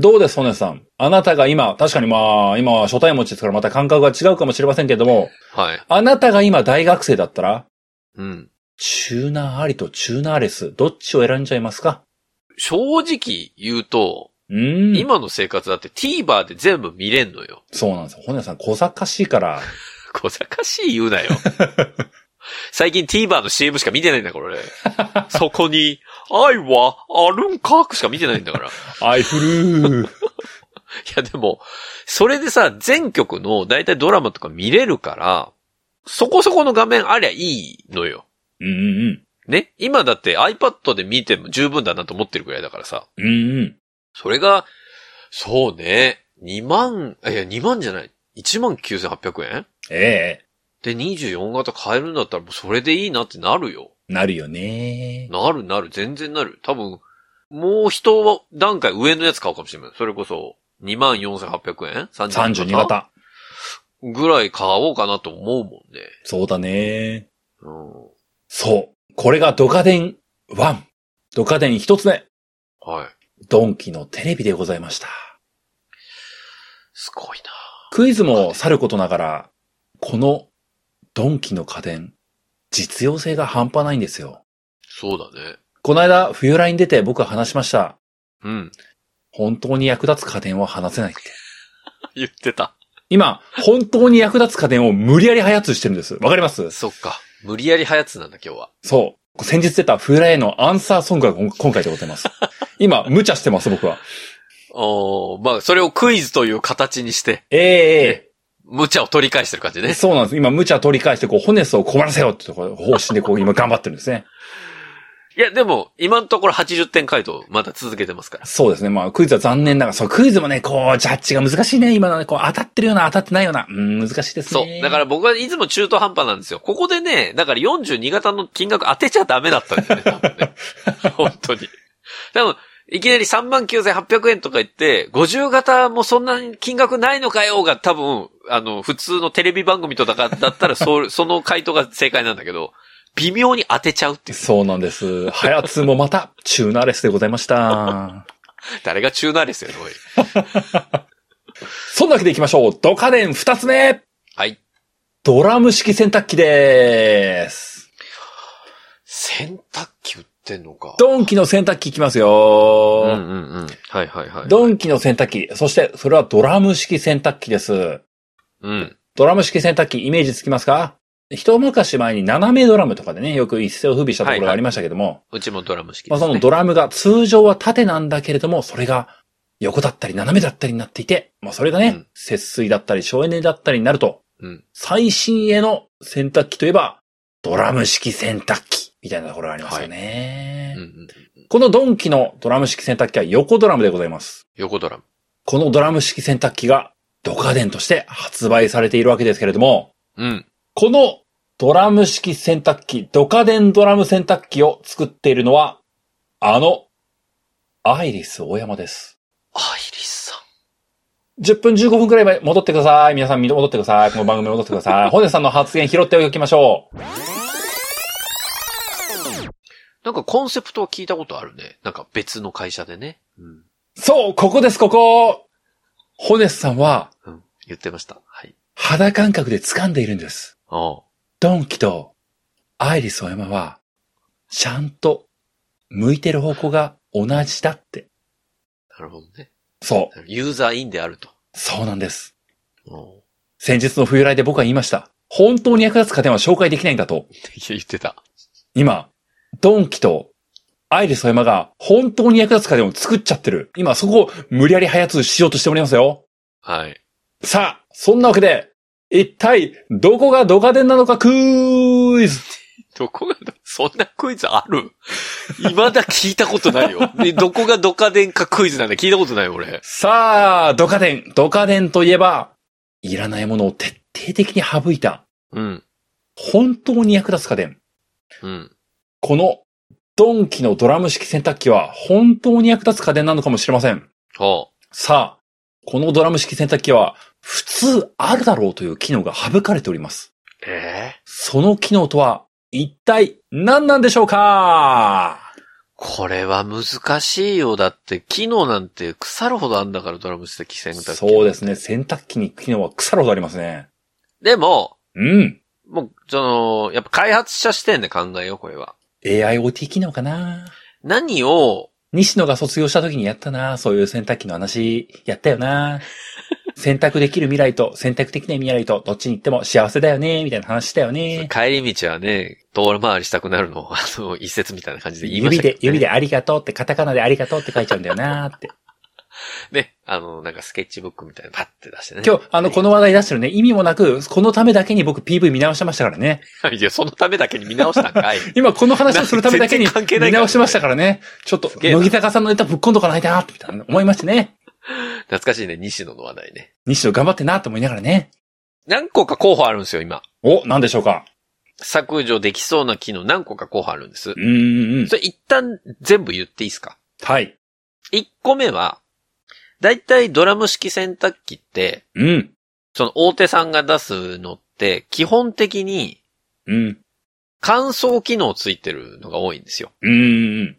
どうです、ホネさん？あなたが今、確かにまあ、今は初対持ちですからまた感覚が違うかもしれませんけども、はい。あなたが今大学生だったら、うん。チューナーありとチューナーレス、どっちを選んじゃいますか？正直言うと、うーん。今の生活だって TVer で全部見れんのよ。そうなんですよ。ホネさん小賢しいから、小賢しい言うなよ。最近 TVer の CM しか見てないんだから俺。そこに、愛はあるんか？しか見てないんだから。いアイフルー。やでも、それでさ、全曲の大体ドラマとか見れるから、そこそこの画面ありゃいいのよ。うんうんね？今だって iPad で見ても十分だなと思ってるくらいだからさ。うん。うんうん。それが、そうね、2万、いや、2万じゃない。1万9800円？ええで、24型買えるんだったらもうそれでいいなってなるよ。なるよね。なるなる、全然なる。多分、もう一段階上のやつ買うかもしれない。それこそ、24,800円？32型？ぐらい買おうかなと思うもんね。そうだね。うん。そう。これがドカデン1。ドカデン一つ目。はい。ドンキのテレビでございました。すごいなクイズもさることながら、このドンキの家電、実用性が半端ないんですよ。そうだね。この間、冬来に出て僕は話しました。うん。本当に役立つ家電は話せないって。言ってた。今、本当に役立つ家電を無理やり開発してるんです。わかります？そっか。無理やり早つなんだ、今日は。そう。先日出た冬来へのアンサーソングが今回でございます。今、無茶してます、僕は。おーまあ、それをクイズという形にして、えええ無茶を取り返してる感じえね。そうなんです。今、無茶取り返して、こう、ホネスを困らせようってところ方針で、こう、今頑張ってるんですね。いや、でも、今のところ80点回答、まだ続けてますから。そうですね。まあ、クイズは残念ながら、そう、クイズもね、こう、ジャッジが難しいね。今のね、こう、当たってるような、当たってないような。うん、難しいですね。そう。だから僕はいつも中途半端なんですよ。ここでね、だから42型の金額当てちゃダメだったんだよね、多分ね。本当に。多分、いきなり39,800円とか言って、50型もそんなに金額ないのかよが多分、あの、普通のテレビ番組とかだったら、そ、その回答が正解なんだけど、微妙に当てちゃうっていう。そうなんです。ハヤツもまた、チューナーレスでございました。誰がチューナーですよね、おい。そんなわけで行きましょう。ドカデン二つ目はい。ドラム式洗濯機でーす。洗濯ってんのか。ドンキの洗濯機いきますうんよ、うんうん。はいはいはい。ドンキの洗濯機。そして、それはドラム式洗濯機です。うん。ドラム式洗濯機、イメージつきますか？一昔前に斜めドラムとかでね、よく一世を風靡したところがありましたけども、うちもドラム式まあです、ね。そのドラムが通常は縦なんだけれども、それが横だったり斜めだったりになっていて、まあそれがね、うん節水だったり省エネだったりになると、うん。最新鋭の洗濯機といえば、ドラム式洗濯機みたいなところがありますよね。うんうん。このドンキのドラム式洗濯機は横ドラムでございます。横ドラム。このドラム式洗濯機がドカデンとして発売されているわけですけれども、うん。このドラム式洗濯機、ドカデンドラム洗濯機を作っているのは、あの、アイリス大山です。アイリス。10分15分くらい前戻ってください。皆さん戻ってください。この番組戻ってください。本日さんの発言拾っておきましょう。なんかコンセプトは聞いたことあるね。なんか別の会社でね。うん。そう、ここです、ここホネスさんはうん。言ってました。はい。肌感覚で掴んでいるんです。ドンキとアイリスオーヤマは、ちゃんと向いてる方向が同じだって。なるほどね。そう、ユーザーインであると。そうなんです。先日の冬来で僕は言いました。本当に役立つ家電は紹介できないんだと。言ってた。今、ドンキとアイリスオーヤマが本当に役立つ家電を作っちゃってる。今そこを無理やり早通しようとしておりますよ。はい。さあ、そんなわけで、一体、どこがドカデンなのかクイズ どこが、そんなクイズある？未だ聞いたことないよ。で、どこがドカデンかクイズなんで聞いたことないよ、俺。さあ、ドカデン、ドカデンといえば、いらないものを徹底的に省いた、うん。本当に役立つ家電。うん。この、ドンキのドラム式洗濯機は本当に役立つ家電なのかもしれません。ほさあ、このドラム式洗濯機は普通あるだろうという機能が省かれております。う。ええその機能とは一体何なんでしょうか？これは難しいよ。だって、機能なんて腐るほどあんだから、ドラム式洗濯機。そうですね。洗濯機に機能は腐るほどありますね。でも、うん。もう、その、やっぱ開発者視点で考えよう、これは。AIoT 機能かな何を、西野が卒業した時にやったなそういう洗濯機の話、やったよな 選択できる未来と選択できない未来とどっちに行っても幸せだよねみたいな話したよね。帰り道はね、遠回りしたくなるのを、あの、一節みたいな感じで言いまし指たね。で、指でありがとうってカタカナでありがとうって書いちゃうんだよなって。ね、あの、なんかスケッチブックみたいなのパッて出してね。今日、あの、この話題出してるね、意味もなく、このためだけに僕 PV 見直してましたからね。いや、そのためだけに見直したんかい。今この話をするためだけに見直しましたからね。ちょっと、乃木坂さんのネタぶっ込んどかないな、みたいな思いましてね。懐かしいね、西野の話題ね。西野頑張ってなと思いながらね。何個か候補あるんですよ、今。お、なんでしょうか？削除できそうな機能何個か候補あるんですう。ーん。それ一旦全部言っていいですか？はい。?1 個目は、だいたいドラム式洗濯機って、うん。その大手さんが出すのって、基本的にうん。乾燥機能ついてるのが多いんですよ。うーん。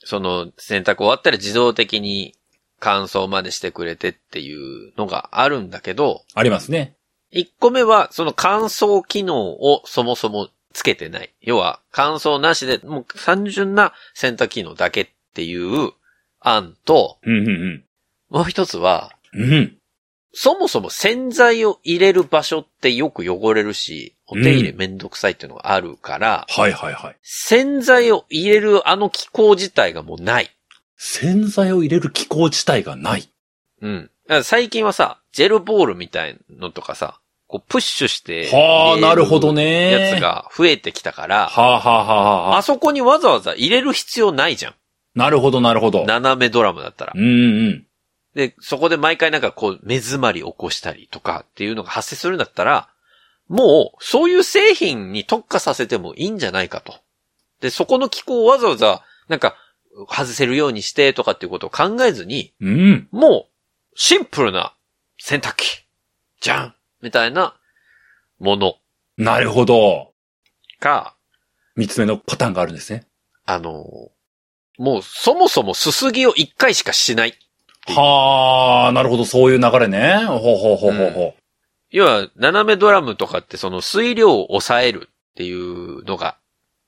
その洗濯終わったら自動的に乾燥までしてくれてっていうのがあるんだけど、ありますね。1個目はその乾燥機能をそもそもつけてない。要は乾燥なしでもう単純な洗濯機能だけっていう案と、うん、うん、もう一つは、うん。うん。そもそも洗剤を入れる場所ってよく汚れるし、お手入れめんどくさいっていうのがあるから、はいはいはい。洗剤を入れるあの機構自体がもうない。洗剤を入れる機構自体がない。うん。最近はさ、ジェルボールみたいのとかさ、こうプッシュして、はあ、なるほど。ね。やつ。が増えてきたから、はあ、はあはあはあ、あそこにわざわざ入れる必要ないじゃん。なるほどなるほど。斜めドラムだったらう。んうん。で、そこで毎回なんかこう、目詰まり起こしたりとかっていうのが発生するんだったら、もう、そういう製品に特化させてもいいんじゃないかと。で、そこの機構をわざわざ、なんか、外せるようにしてとかっていうことを考えずに、うん。もう、シンプルな洗濯機。じゃんみたいなものなるほど。が、三つ目のパターンがあるんですね。あの、もうそもそもすすぎを一回しかしない。はあ、なるほど、そういう流れね。ほうほうほうほうほ要は、斜めドラムとかってその水量を抑えるっていうのが、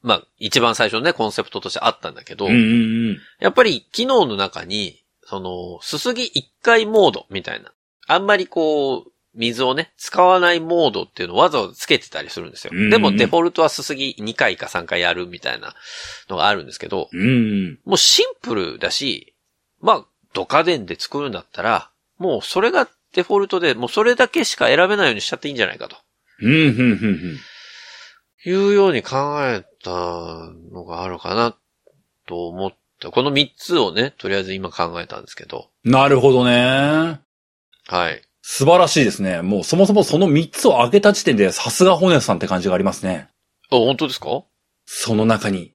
まあ、一番最初のね、コンセプトとしてあったんだけど、う。うんうんうん。やっぱり機能の中に、その、すすぎ一回モードみたいな、あんまりこう、水をね、使わないモードっていうのをわざわざつけてたりするんですよ。うんでもデフォルトはすすぎ2回か3回やるみたいなのがあるんですけど、うんうん。もうシンプルだし、まあ、ドカデンで作るんだったら、もうそれがデフォルトで、もうそれだけしか選べないようにしちゃっていいんじゃないかと。うん、うん、うん、うん。いうように考えたのがあるかな、と思った。この3つをね、とりあえず今考えたんですけど。なるほどね。はい。素晴らしいですね。もうそもそもその三つを挙げた時点でさすがホネさんって感じがありますね。あ、本当ですか？その中に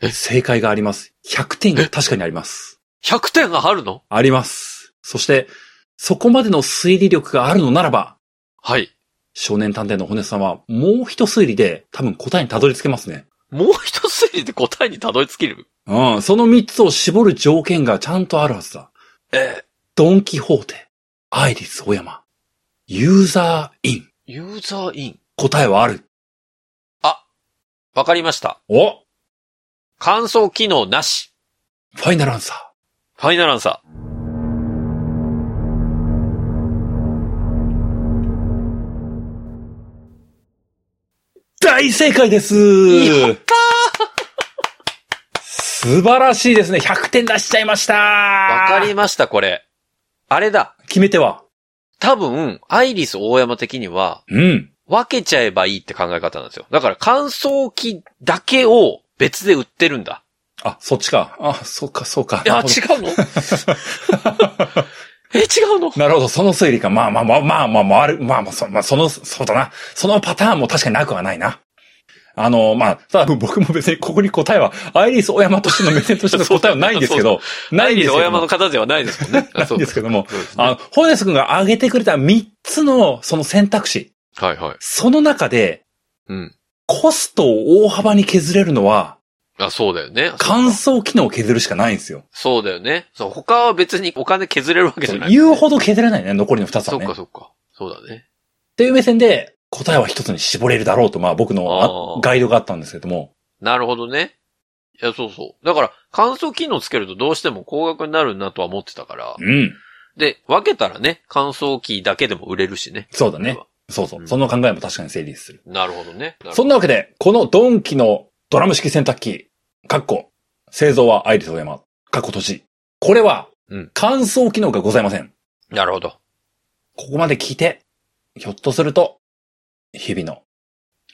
え、正解があります。100点が確かにあります。?100 点があるの？あります。そして、そこまでの推理力があるのならば、はい。少年探偵のホネさんはもう一推理で多分答えにたどり着けますね。もう一推理で答えにたどり着ける？うん。その三つを絞る条件がちゃんとあるはずだ。え？ドンキホーテ、アイリスオーヤマ、ユーザーイン。ユーザーイン？答えはある。わかりました。お乾燥機能なし。ファイナルアンサファイナルアンサー。大正解ですやっ素晴らしいですね。100点出しちゃいましたー。わかりました、これ。あれだ。決め手は？多分、アイリス大山的には、うん。分けちゃえばいいって考え方なんですよ。だから乾燥機だけを別で売ってるんだ。あ、そっちか。あ、そうか、そうか。いや、違うの？え、違うの？なるほど、その推理か。まあまあまあまあまあまあ、ある、まあまあ、そ,、まあ、その、そうだな。そのパターンも確かになくはないな。あの、まあ、ただ 僕も別にここに答えは、アイリスオーヤマとしての目線としての答えはないんですけど、アないんですけども。イリス大山の方ではないですもんね。ないんですけども。ねあの、ホネス君が挙げてくれた3つのその選択肢。はいはい。その中で、うん。コストを大幅に削れるのは、あ、そうだよね。乾燥機能を削るしかないんですよ。そうだよね。そう、他は別にお金削れるわけじゃない、言うほど削れないね、残りの2つはね。そっかっそっか。そうだね。ていう目線で、答えは一つに絞れるだろうと、まあ僕のガイドがあったんですけども。なるほどね。いや、そうそう。だから、乾燥機能つけるとどうしても高額になるなとは思ってたから。うん。で、分けたらね、乾燥機だけでも売れるしね。そうだね。そうそうう。んその考えも確かに成立する。なるほどね。そんなわけで、このドンキのドラム式洗濯機、かっこ、製造はアイリスオーヤマ、かっこ閉じ。これはうん、乾燥機能がございません。なるほど。ここまで聞いて、ひょっとすると、日々の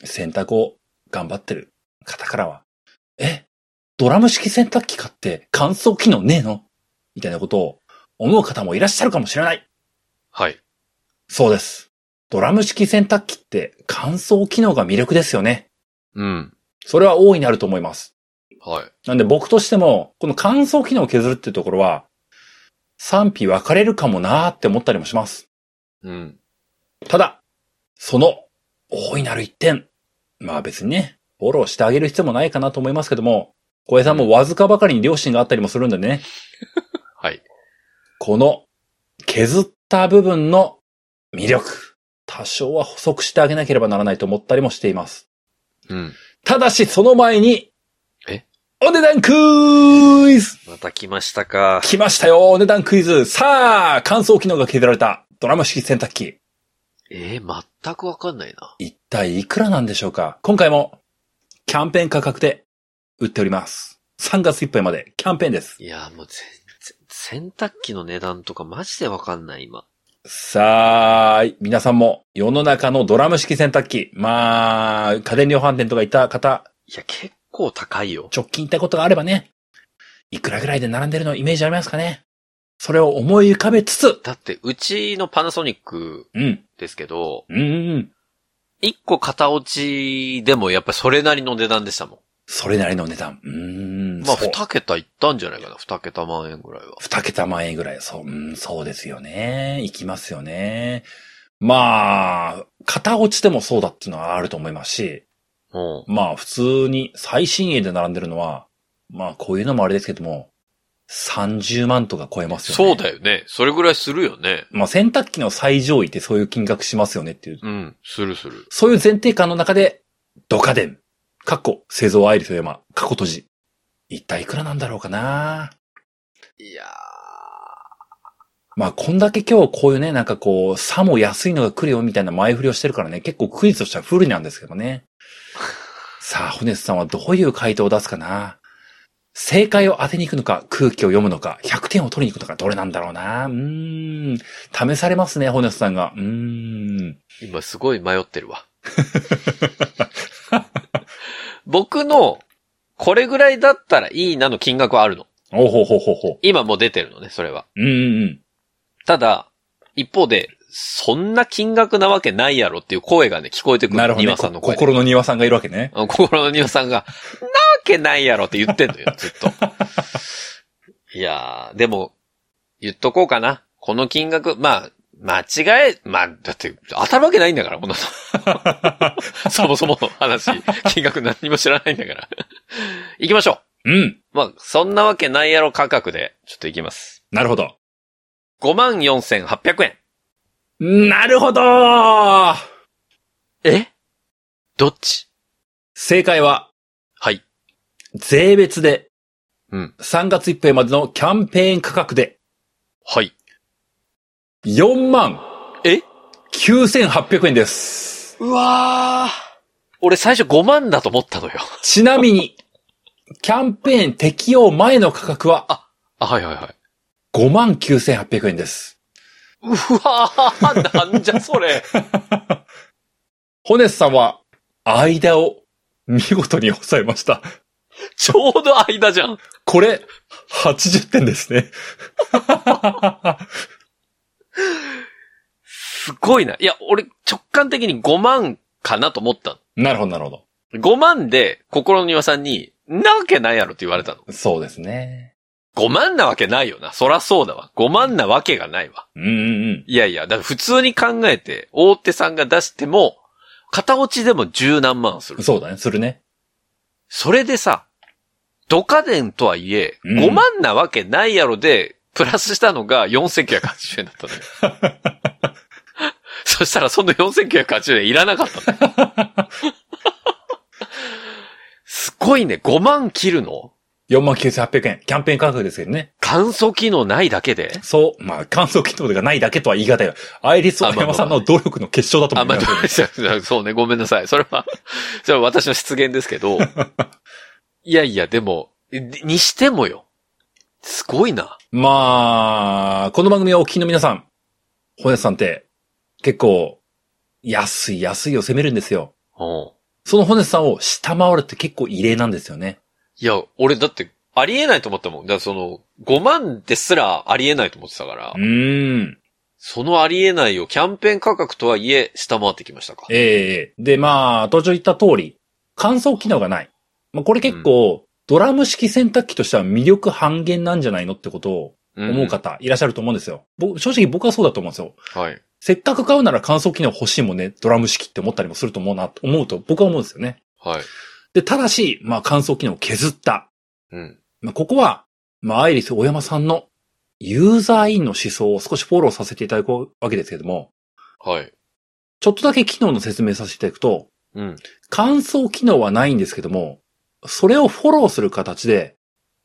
洗濯を頑張ってる方からは、え、ドラム式洗濯機買って乾燥機能ねえの？みたいなことを思う方もいらっしゃるかもしれない。はい。そうです。ドラム式洗濯機って乾燥機能が魅力ですよね。うん。それは大いにあると思います。はい。なんで僕としても、この乾燥機能を削るっていうところは、賛否分かれるかもなーって思ったりもします。うん。ただ、その大いなる一点。まあ別にね、フォローしてあげる必要もないかなと思いますけども、小江さんもわずかばかりに良心があったりもするんでね、はい。この削った部分の魅力、多少は補足してあげなければならないと思ったりもしています。うん。ただしその前に、え？お値段クイズまた来ましたか。来ましたよお値段クイズさあ乾燥機能が削られたドラム式洗濯機。えー、全くわかんないな。一体いくらなんでしょうか？今回も、キャンペーン価格で売っております。3月いっぱいまでキャンペーンです。いや、もう全然、洗濯機の値段とかマジでわかんない、今。さあ、皆さんも世の中のドラム式洗濯機、まあ、家電量販店とかいた方、いや、結構高いよ。直近行ったことがあればね、いくらぐらいで並んでるのイメージありますかね。それを思い浮かべつつ、だって、うちのパナソニックうん、ですけど、うん、うんうん、一個型落ちでもやっぱりそれなりの値段でしたもそれなりの値段。うん。まあ、二桁いったんじゃないかな。二桁万円ぐらいは。二桁万円ぐらい。そう、うん、そうですよね。いきますよね。まあ、型落ちでもそうだっていうのはあると思いますし、うん。まあ普通に最新鋭で並んでるのは、まあこういうのもあれですけども、30万とか超えますよね。そうだよね。それぐらいするよね。まあ洗濯機の最上位ってそういう金額しますよねっていう。うん。するする。そういう前提感の中で、ドカデン、カッコ、製造アイリス山、過去閉じ。一体いくらなんだろうかないやまあ、こんだけ今日こういうね、なんかこう、さも安いのが来るよみたいな前振りをしてるからね、結構クイズとしては不利なんですけどね。さあ、ホネスさんはどういう回答を出すかな正解を当てに行くのか、空気を読むのか、100点を取りに行くのか、どれなんだろうなうーん。試されますね、ホネスさんが。うーん。ー、今すごい迷ってるわ。僕の、これぐらいだったらいいなの金額はあるの。おほほほほ。今もう出てるのね、それは。うんうんうん。ただ、一方で、そんな金額なわけないやろっていう声がね、聞こえてくる。なるほど、ね。庭さんの声で。心の庭さんがいるわけね。心の庭さんが、なわけないやろって言ってんのよ、ずっと。いやー、でも、言っとこうかな。この金額、まあ、間違え、まあ、だって、当たるわけないんだから、この、そもそもの話、金額何にも知らないんだから。行きましょうん。う。まあ、そんなわけないやろ価格で、ちょっと行きます。なるほど。54,800円。なるほどえ？どっち？正解は、はい。税別でうん。3月いっぱいまでのキャンペーン価格ではい。4万え？9800円です。うわー。俺最初5万だと思ったのよ。ちなみに、キャンペーン適用前の価格はあ、はいはいはい。5万9800円です。うわー、なんじゃそれ。ホネスさんは、間を見事に抑えました。ちょうど間じゃん。これ、80点ですね。すごいな。いや、俺直感的に5万かなと思ったなるほど、なるほど。の。5万で心の庭さんに、なわけないやろって言われたの。そうですね。5万なわけないよな。そらそうだわ。5万なわけがないわ。うんうんうん。いやいや、だから普通に考えて、大手さんが出しても、片落ちでも十何万する。そうだね、するね。それでさ、ドカデンとはいえ、うん5万なわけないやろで、プラスしたのが4980円だったのよ。そしたらその4980円いらなかったの。すごいね、5万切るの？4万9800円。キャンペーン価格ですけどね。乾燥機能ないだけで？そう。まあ、乾燥機能がないだけとは言い難いよ。アイリスオー山さんの努力の結晶だとあ、思いまあますけど。、そうね、ごめんなさい。それは、それは私の失言ですけど。いやいや、でも、にしてもよ。すごいな。まあ、この番組をお聞きの皆さん、ホネスさんって、結構、安い安いを攻めるんですよ。うん。そのホネスさんを下回るって結構異例なんですよね。いや、俺だって、ありえないと思ったもん。だからその、5万ですらありえないと思ってたからう、ーん。そのありえないをキャンペーン価格とはいえ、下回ってきましたか。ええで、まあ、途中言った通り、乾燥機能がない。まあ、これ結構、ドラム式洗濯機としては魅力半減なんじゃないのってことを思う方いらっしゃると思うんですよ。ぼ正直僕はそうだと思うんですよ。はい。せっかく買うなら乾燥機能欲しいもんね、ドラム式って思ったりもすると思うな、思うと僕は思うんですよね。はい。で、ただし、まあ乾燥機能を削った。うん。まあここは、まあアイリス大山さんのユーザーインの思想を少しフォローさせていただくわけですけれども、はい。ちょっとだけ機能の説明させていただくと、うん。乾燥機能はないんですけども、それをフォローする形で、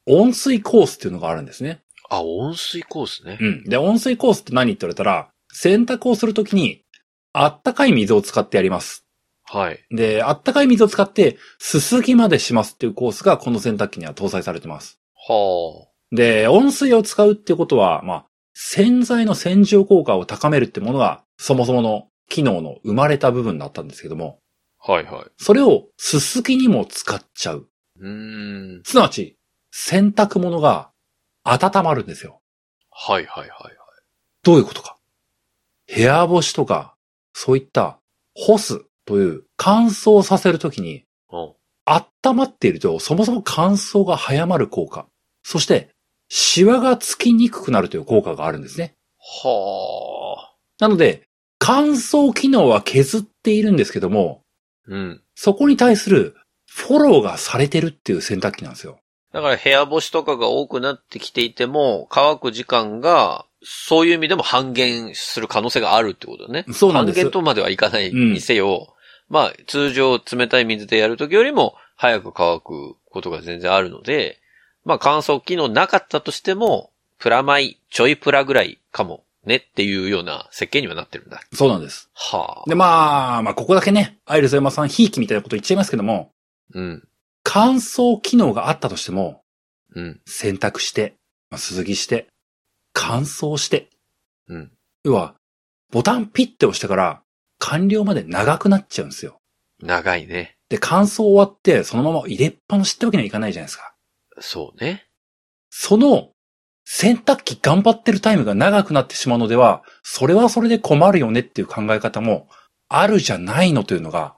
温水コースっていうのがあるんですね。あ、温水コースね。うん。で、温水コースって何って言われたら、洗濯をするときに、あったかい水を使ってやります。はい。で、あったかい水を使って、すすぎまでしますっていうコースがこの洗濯機には搭載されてます。はで、温水を使うっていうことは、まあ、洗剤の洗浄効果を高めるってものが、そもそもの機能の生まれた部分だったんですけども、あ。はいはい。それをすすぎにも使っちゃう。うーん。すなわち、洗濯物が温まるんですよ。はいはいはいはい。どういうことか。部屋干しとか、そういった干すという乾燥させるときに、うん。温まっていると、そもそも乾燥が早まる効果。そして、シワがつきにくくなるという効果があるんですね。はあ。なので、乾燥機能は削っているんですけども、うん。そこに対するフォローがされてるっていう洗濯機なんですよ。だから部屋干しとかが多くなってきていても、乾く時間が、そういう意味でも半減する可能性があるってことね。そうなんです半減とまではいかないにせよ、まあ、通常冷たい水でやるときよりも早く乾くことが全然あるので、まあ乾燥機能なかったとしても、プラマイ、ちょいプラぐらいかもねっていうような設計にはなってるんだ。そうなんです。はあ。で、まあ、まあ、ここだけね、アイルズ山さん、ひいきみたいなこと言っちゃいますけども、うん。乾燥機能があったとしても、うん。洗濯して、まあ、すすぎして、乾燥して、うん。要は、ボタンピッて押してから、完了まで長くなっちゃうんですよ。長いね。で、乾燥終わって、そのまま入れっぱなしってわけにはいかないじゃないですか。そうね。その、洗濯機頑張ってるタイムが長くなってしまうのでは、それはそれで困るよねっていう考え方も、あるじゃないのというのが、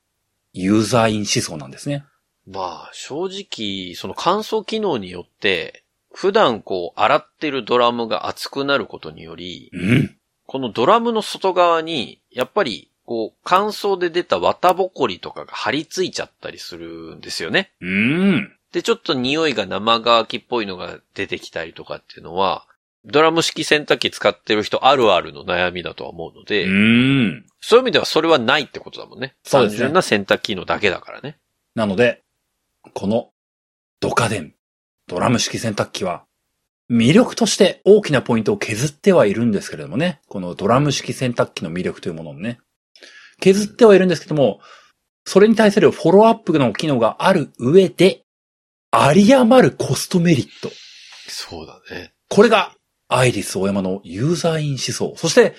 ユーザーイン思想なんですね。まあ、正直、その乾燥機能によって、普段こう、洗ってるドラムが熱くなることにより、うん。このドラムの外側に、やっぱり、こう、乾燥で出た綿ぼこりとかが張り付いちゃったりするんですよね。うーん。で、ちょっと匂いが生乾きっぽいのが出てきたりとかっていうのは、ドラム式洗濯機使ってる人あるあるの悩みだとは思うので、うーん。そういう意味ではそれはないってことだもんね。そうですね単純な洗濯機のだけだからね。なので、このドカデン、ドラム式洗濯機は、魅力として大きなポイントを削ってはいるんですけれどもね。このドラム式洗濯機の魅力というものをね。削ってはいるんですけども、それに対するフォローアップの機能がある上で、あり余るコストメリット。そうだね。これが、アイリスオーヤマのユーザーイン思想。そして、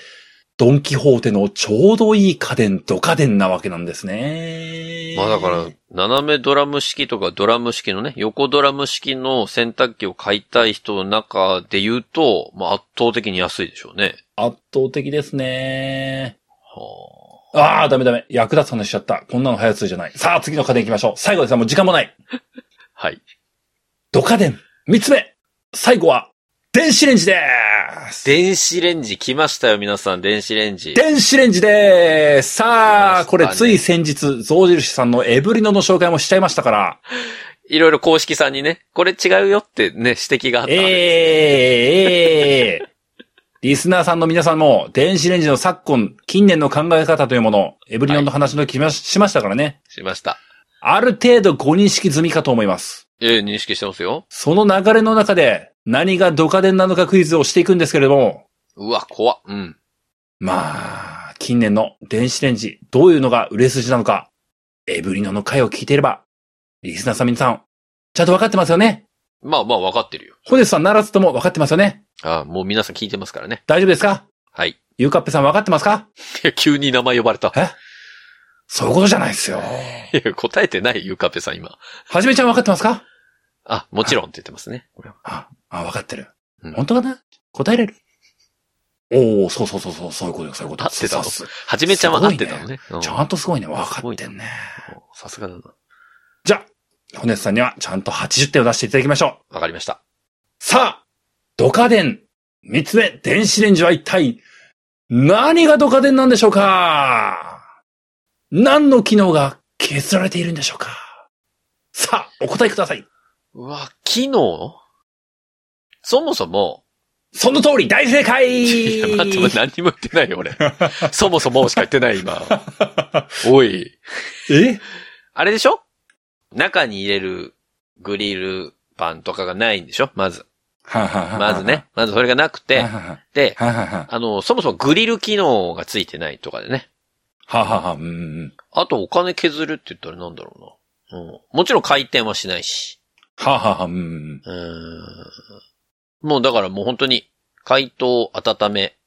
ドンキホーテのちょうどいい家電、ド家電なわけなんですね。まあだから、斜めドラム式とかドラム式のね、横ドラム式の洗濯機を買いたい人の中で言うと、まあ圧倒的に安いでしょうね。圧倒的ですね。はああ、ダメダメ。役立つ話しちゃった。こんなの早通じゃない。さあ、次の家電行きましょう。最後ですもう時間もない。あ。はい。ド家電。三つ目。最後は、電子レンジです。電子レンジ来ましたよ、皆さん、電子レンジ。電子レンジです。さあ、ねこれつい先日、象印さんのエブリノの紹介もしちゃいましたから。いろいろ公式さんにね、これ違うよってね、指摘があったわけです。ええええ リスナーさんの皆さんも、電子レンジの昨今、近年の考え方というもの、エブリノの話の時しまししましたからね。しました。ある程度ご認識済みかと思います。ええ、認識してますよ。その流れの中で、何がドカデンなのかクイズをしていくんですけれども、うわ、怖っ。うん。まあ、近年の電子レンジ、どういうのが売れ筋なのか、エブリノの回を聞いていれば、リスナーさん皆さん、ちゃんと分かってますよね？まあまあ、わかってるよ。ホネスさんならずとも分かってますよね？ああ、もう皆さん聞いてますからね。大丈夫ですか？はい。ゆうかっぺさん分かってますか？いや急に名前呼ばれた。え？そういうことじゃないですよ。いや答えてない、ゆうかぺさん今。はじめちゃん分かってますか？あ、もちろんって言ってますね。あ、あ、分かってる。うん本当かな？答えれる？おおそうそうそうそう、そういうことよ、そういうこと。合ってたのはじめちゃんは合ってたのね。うちゃんとすごいね、分かってんね。さすがだな。じゃあ、ホネスさんにはちゃんと80点を出していただきましょう。わかりました。さあ、ドカデン。三つ目、電子レンジは一体、何がドカデンなんでしょうか？何の機能が削られているんでしょうか？さあ、お答えください。うわ、機能？そもそも、その通り、大正解いや、待って、何にも言ってないよ、俺。そもそもしか言ってない、今。おい。え？あれでしょ？中に入れるグリルパンとかがないんでしょ？まず。まずね。。まずそれがなくてで、あの、そもそもグリル機能がついてないとかでね。ははは、うんうん。あとお金削るって言ったらなんだろうな。うん。もちろん回転はしないし。ははは、うんうん。もうだからもう本当に、解凍、温め。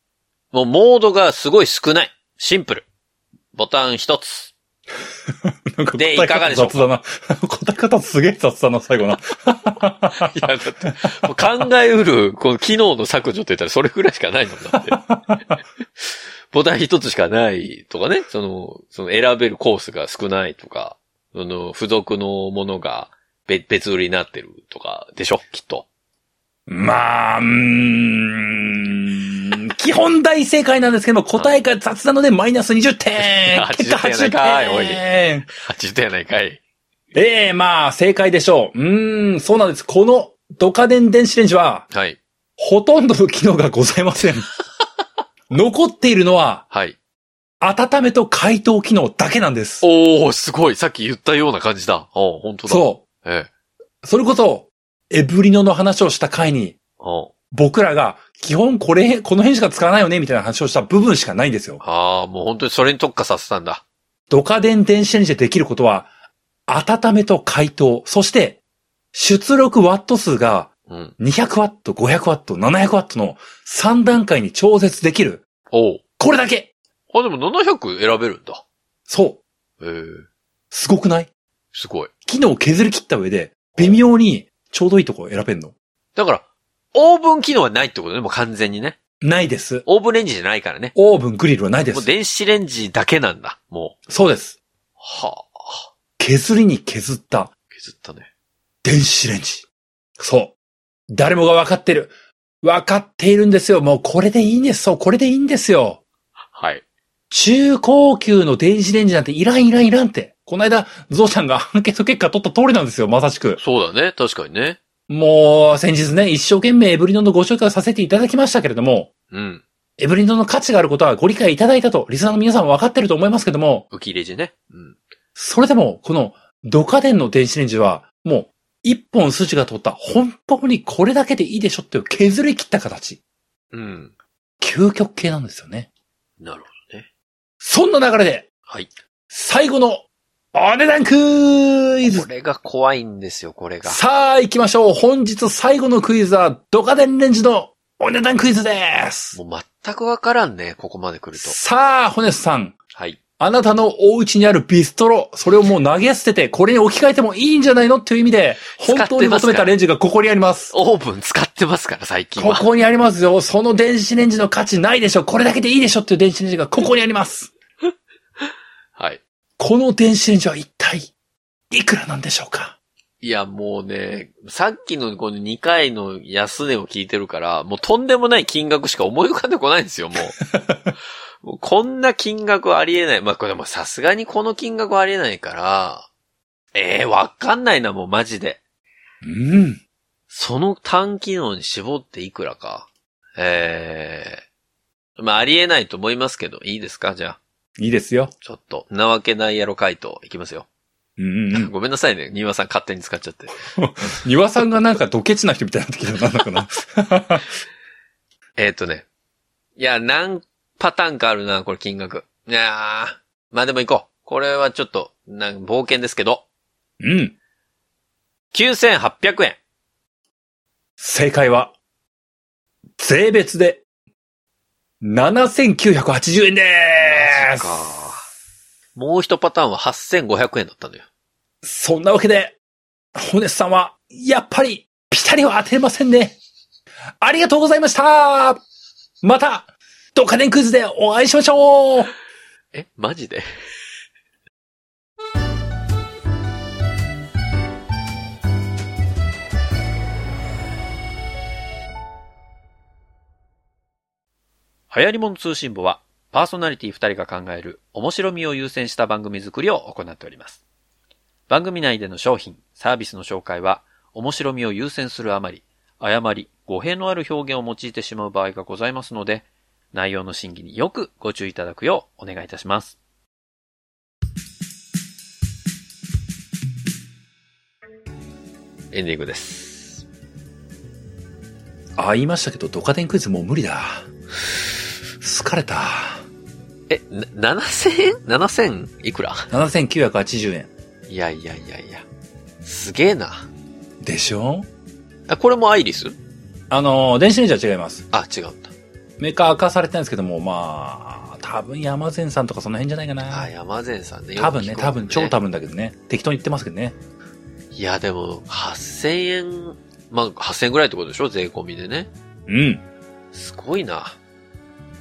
もうモードがすごい少ない。シンプル。ボタン一つ。なんかでいかがでしょうか？雑だな。答え方すげえ雑だな、最後な。いや、だって、考えうる、この機能の削除って言ったらそれぐらいしかないもんだって。ボタン一つしかないとかね、その、その選べるコースが少ないとか、その、付属のものが別別売りになってるとかでしょ？きっと。まあ、うーん、基本大正解なんですけども、答えが雑なのでマイナス20点結果80 80点やないかいおい点80点やないかい。ええまあ、正解でしょう。うーん、そうなんです。このドカデン電子レンジは、はい。ほとんどの機能がございません。残っているのは、はい。温めと解凍機能だけなんです。おー、すごい。さっき言ったような感じだ。おー、本当だ。そう。ええ。それこそ、エブリノの話をした回に、お僕らが、基本これ、この辺しか使わないよね、みたいな話をした部分しかないんですよ。ああ、もう本当にそれに特化させたんだ。ドカデン電子レンジでできることは、温めと解凍、そして、出力ワット数がうん。200ワット、500ワット、700ワットの3段階に調節できる。おうこれだけあ、でも700選べるんだ。そう。ええすごくない？すごい。機能を削り切った上で、微妙にちょうどいいとこ選べんの。だから、オーブン機能はないってことね、もう完全にね。ないです。オーブンレンジじゃないからね。オーブン、グリルはないです。もう電子レンジだけなんだ。もう。そうです。はあ。削りに削った削ったね。電子レンジ。そう。誰もがわかってる。わかっているんですよ。もうこれでいいんです。そう、これでいいんですよ。はい。中高級の電子レンジなんていらんいらんいらんって。この間、ゾウちゃんがアンケート結果取った通りなんですよ、まさしく。そうだね。確かにね。もう、先日ね、一生懸命エブリノのご紹介をさせていただきましたけれども、うん。エブリノの価値があることはご理解いただいたと、リスナーの皆さんも分かってると思いますけども、浮き入れ字ね。うん。それでも、この、ドカデンの電子レンジは、もう、一本筋が通った、本当にこれだけでいいでしょっていう削り切った形。うん。究極系なんですよね。なるほどね。そんな流れで、はい。最後の、お値段クイズこれが怖いんですよ、これが。さあ、行きましょう。本日最後のクイズは、ドカデンレンジのお値段クイズです。もう全くわからんね、ここまで来ると。さあ、ホネスさん。はい。あなたのお家にあるビストロ、それをもう投げ捨てて、これに置き換えてもいいんじゃないの？っていう意味で、本当に求めたレンジがここにあります。オーブン使ってますから、最近は。ここにありますよ。その電子レンジの価値ないでしょ。これだけでいいでしょっていう電子レンジがここにあります。はい。この電子レンジは一体、いくらなんでしょうか？いや、もうね、さっきのこの2回の安値を聞いてるから、もうとんでもない金額しか思い浮かんでこないんですよ、もう。もうこんな金額はありえない。まあ、これでもさすがにこの金額はありえないから、ええー、わかんないな、もうマジで。うん。その単機能に絞っていくらか。ええまあ、ありえないと思いますけど、いいですか？じゃあ。いいですよ。ちょっと、なわけないやろ回答いきますよ。うんうんうん。ごめんなさいね。庭さん勝手に使っちゃって。庭さんがなんかドケチな人みたいになってきたなんだかな。えっ、とね。いや、何パターンかあるな、これ金額。いやー、まあでも行こう。これはちょっと、なん冒険ですけど。うん。9800円。正解は、税別で、7980円でーす。もう一パターンは8500円だったのよ。そんなわけで、ホネスさんは、やっぱり、ピタリは当てませんね。ありがとうございましたまた、ドカデンクイズでお会いしましょうえ、マジで？流行り物通信簿は、パーソナリティ2人が考える面白みを優先した番組作りを行っております。番組内での商品、サービスの紹介は、面白みを優先するあまり、誤り、語弊のある表現を用いてしまう場合がございますので、内容の審議によくご注意いただくようお願いいたします。エンディングです。あ、言いましたけど、ドカデンクイズもう無理だ。疲れた。え、な、7000円 ?7000 いくら？7980円。いやいやいやいや。すげえな。でしょ？あ、これもアイリス？あの、電子レンジは違います。あ、違うんだ。メーカー明かされてないんですけども、まあ、多分山善さんとかその辺じゃないかな。あ、山善さんね。多分ね、多分、超多分。分だけどね。適当に言ってますけどね。いや、でも、8000円、まあ、8000円ぐらいってことでしょ？税込みでね。うん。すごいな。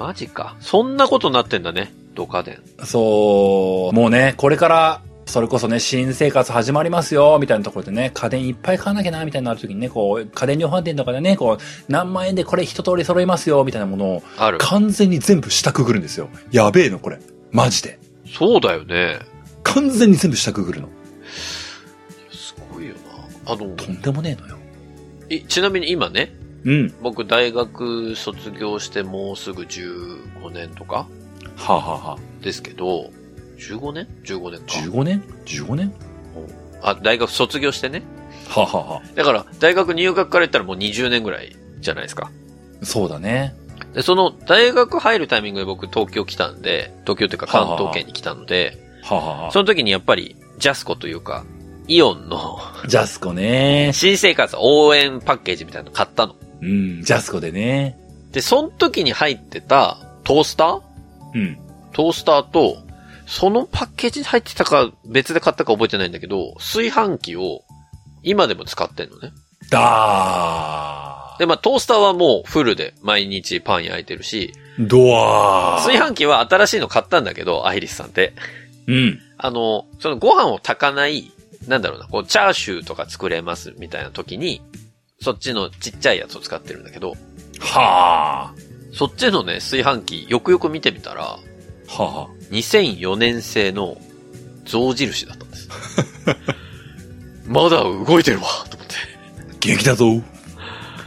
マジか。そんなことになってんだね。ドカデン。そう、もうね、これから、それこそね、新生活始まりますよ、みたいなところでね、家電いっぱい買わなきゃな、みたいになるときにね、こう、家電量販店とかでね、こう、何万円でこれ一通り揃いますよ、みたいなものを、ある。完全に全部下くぐるんですよ。やべえの、これ。マジで。そうだよね。完全に全部下くぐるの。すごいよな。あの、とんでもねえのよ。えちなみに今ね、うん。僕大学卒業してもうすぐ15年とかはあ、はあはあ、ですけど、15年 ?15 年か。15年 ?15 年？あ、大学卒業してね。はあ、はあはだから、大学入学から言ったらもう20年ぐらいじゃないですか。あ、そうだね。で、その、大学入るタイミングで僕東京来たんで、東京っていうか関東圏に来たので、はあ、はあはその時にやっぱり、ジャスコというか、イオンのあ、ジャスコね。新生活応援パッケージみたいなの買ったの。うん、ジャスコでね。で、その時に入ってたトースター？うん。トースターと、そのパッケージに入ってたか別で買ったか覚えてないんだけど、炊飯器を今でも使ってんのね。だで、まあトースターはもうフルで毎日パン焼いてるし、ー。ドアー。炊飯器は新しいの買ったんだけど、アイリスさんって。うん。あの、そのご飯を炊かない、なんだろうな、こう、チャーシューとか作れますみたいな時に、そっちのちっちゃいやつを使ってるんだけど、はそっちのね、炊飯器、よくよく見てみたら、あ。は2004年製の象印だったんです。まだ動いてるわと思って。あ。元気だぞ。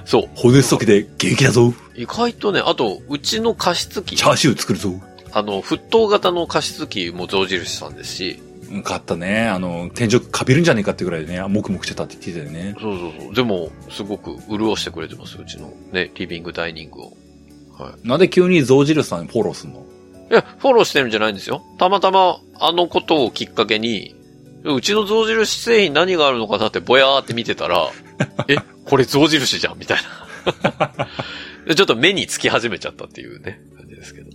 そう。骨すときで元気だぞ。意外とね、あと、うちの加湿器チ、ャーシュー作るぞ。あの、沸騰型の加湿器も象印さんですし、うん買ったね。あの、天井かびるんじゃねえかってぐらいでね、もくもくしてたって言ってたよね。そうそうそう。でも、すごく潤してくれてます、うちのね、リビング、ダイニングを。はなんで急に象印さんフォローすんの？い。いや、フォローしてるんじゃないんですよ。たまたま、あのことをきっかけに、うちの象印製品何があるのかなってぼやーって見てたら、え、これ象印じゃんみたいな。でちょっと目につき始めちゃったっていうね、感じですけど。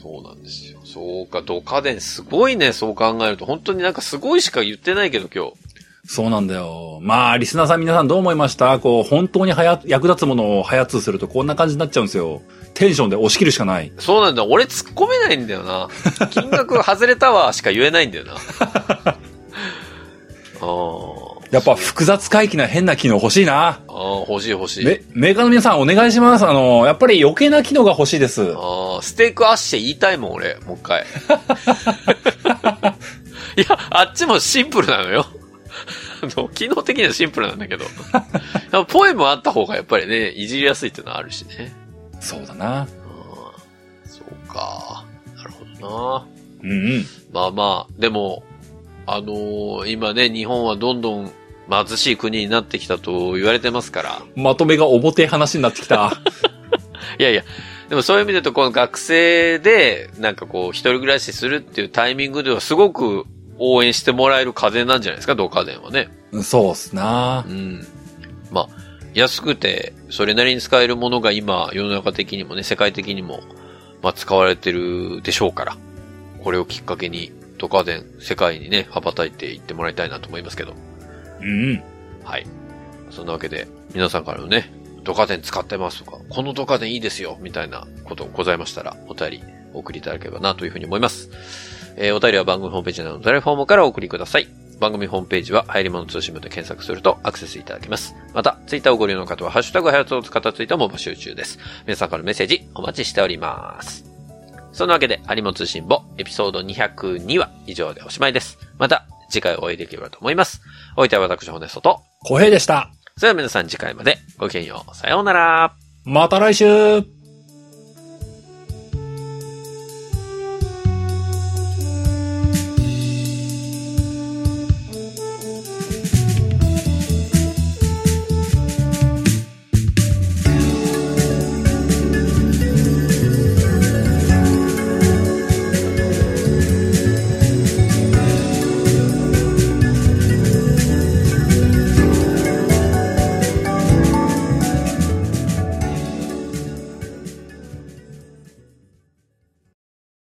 そうなんですよ。そうか、ドカデンすごいね、そう考えると。本当になんかすごいしか言ってないけど今日。そうなんだよ。まあ、リスナーさん皆さんどう思いました？こう、本当にはや、役立つものを早通するとこんな感じになっちゃうんですよ。テンションで押し切るしかない。そうなんだ。俺突っ込めないんだよな。金額外れたわしか言えないんだよな。ああ。やっぱ複雑回帰な変な機能欲しいな。ああ、欲しい欲しい。メメーカーの皆さんお願いします。あの、やっぱり余計な機能が欲しいです。ああ、ステークアッシェ言いたいもん、俺。もう一回。いや、あっちもシンプルなのよ。あの、機能的にはシンプルなんだけど。でもポエムあった方がやっぱりね、いじりやすいっていうのはあるしね。そうだな。うんそうか。なるほどな。うんうん。まあまあ、でも、あのー今ね、日本はどんどん貧しい国になってきたと言われてますから。まとめが重てえ話になってきた。いやいや、でもそういう意味で言うと、この学生で、なんかこう、一人暮らしするっていうタイミングではすごく応援してもらえる家電なんじゃないですか、同家電はね。そうっすなう。ん。まあ、安くて、それなりに使えるものが今、世の中的にもね、世界的にも、まあ、使われてるでしょうから、これをきっかけに、ドカ電、世界にね、羽ばたいていってもらいたいなと思いますけど。うん。はい。そんなわけで、皆さんからのね、ドカ電使ってますとか、このドカ電いいですよ、みたいなことございましたら、お便りお送りいただければな、というふうに思います。えーお便りは番組ホームページなどのお便りフォームからお送りください。番組ホームページは、入り物通信部で検索するとアクセスいただけます。また、ツイッターをご利用の方は、ハッシュタグはやつを使ったツイートも募集中です。皆さんからのメッセージ、お待ちしております。そんなわけで、有本通信簿、エピソード202は以上でおしまいです。また、次回お会いできればと思います。お相手は私、ホネストと、小平でした。それでは皆さん次回までごきげんよう。さようなら。また来週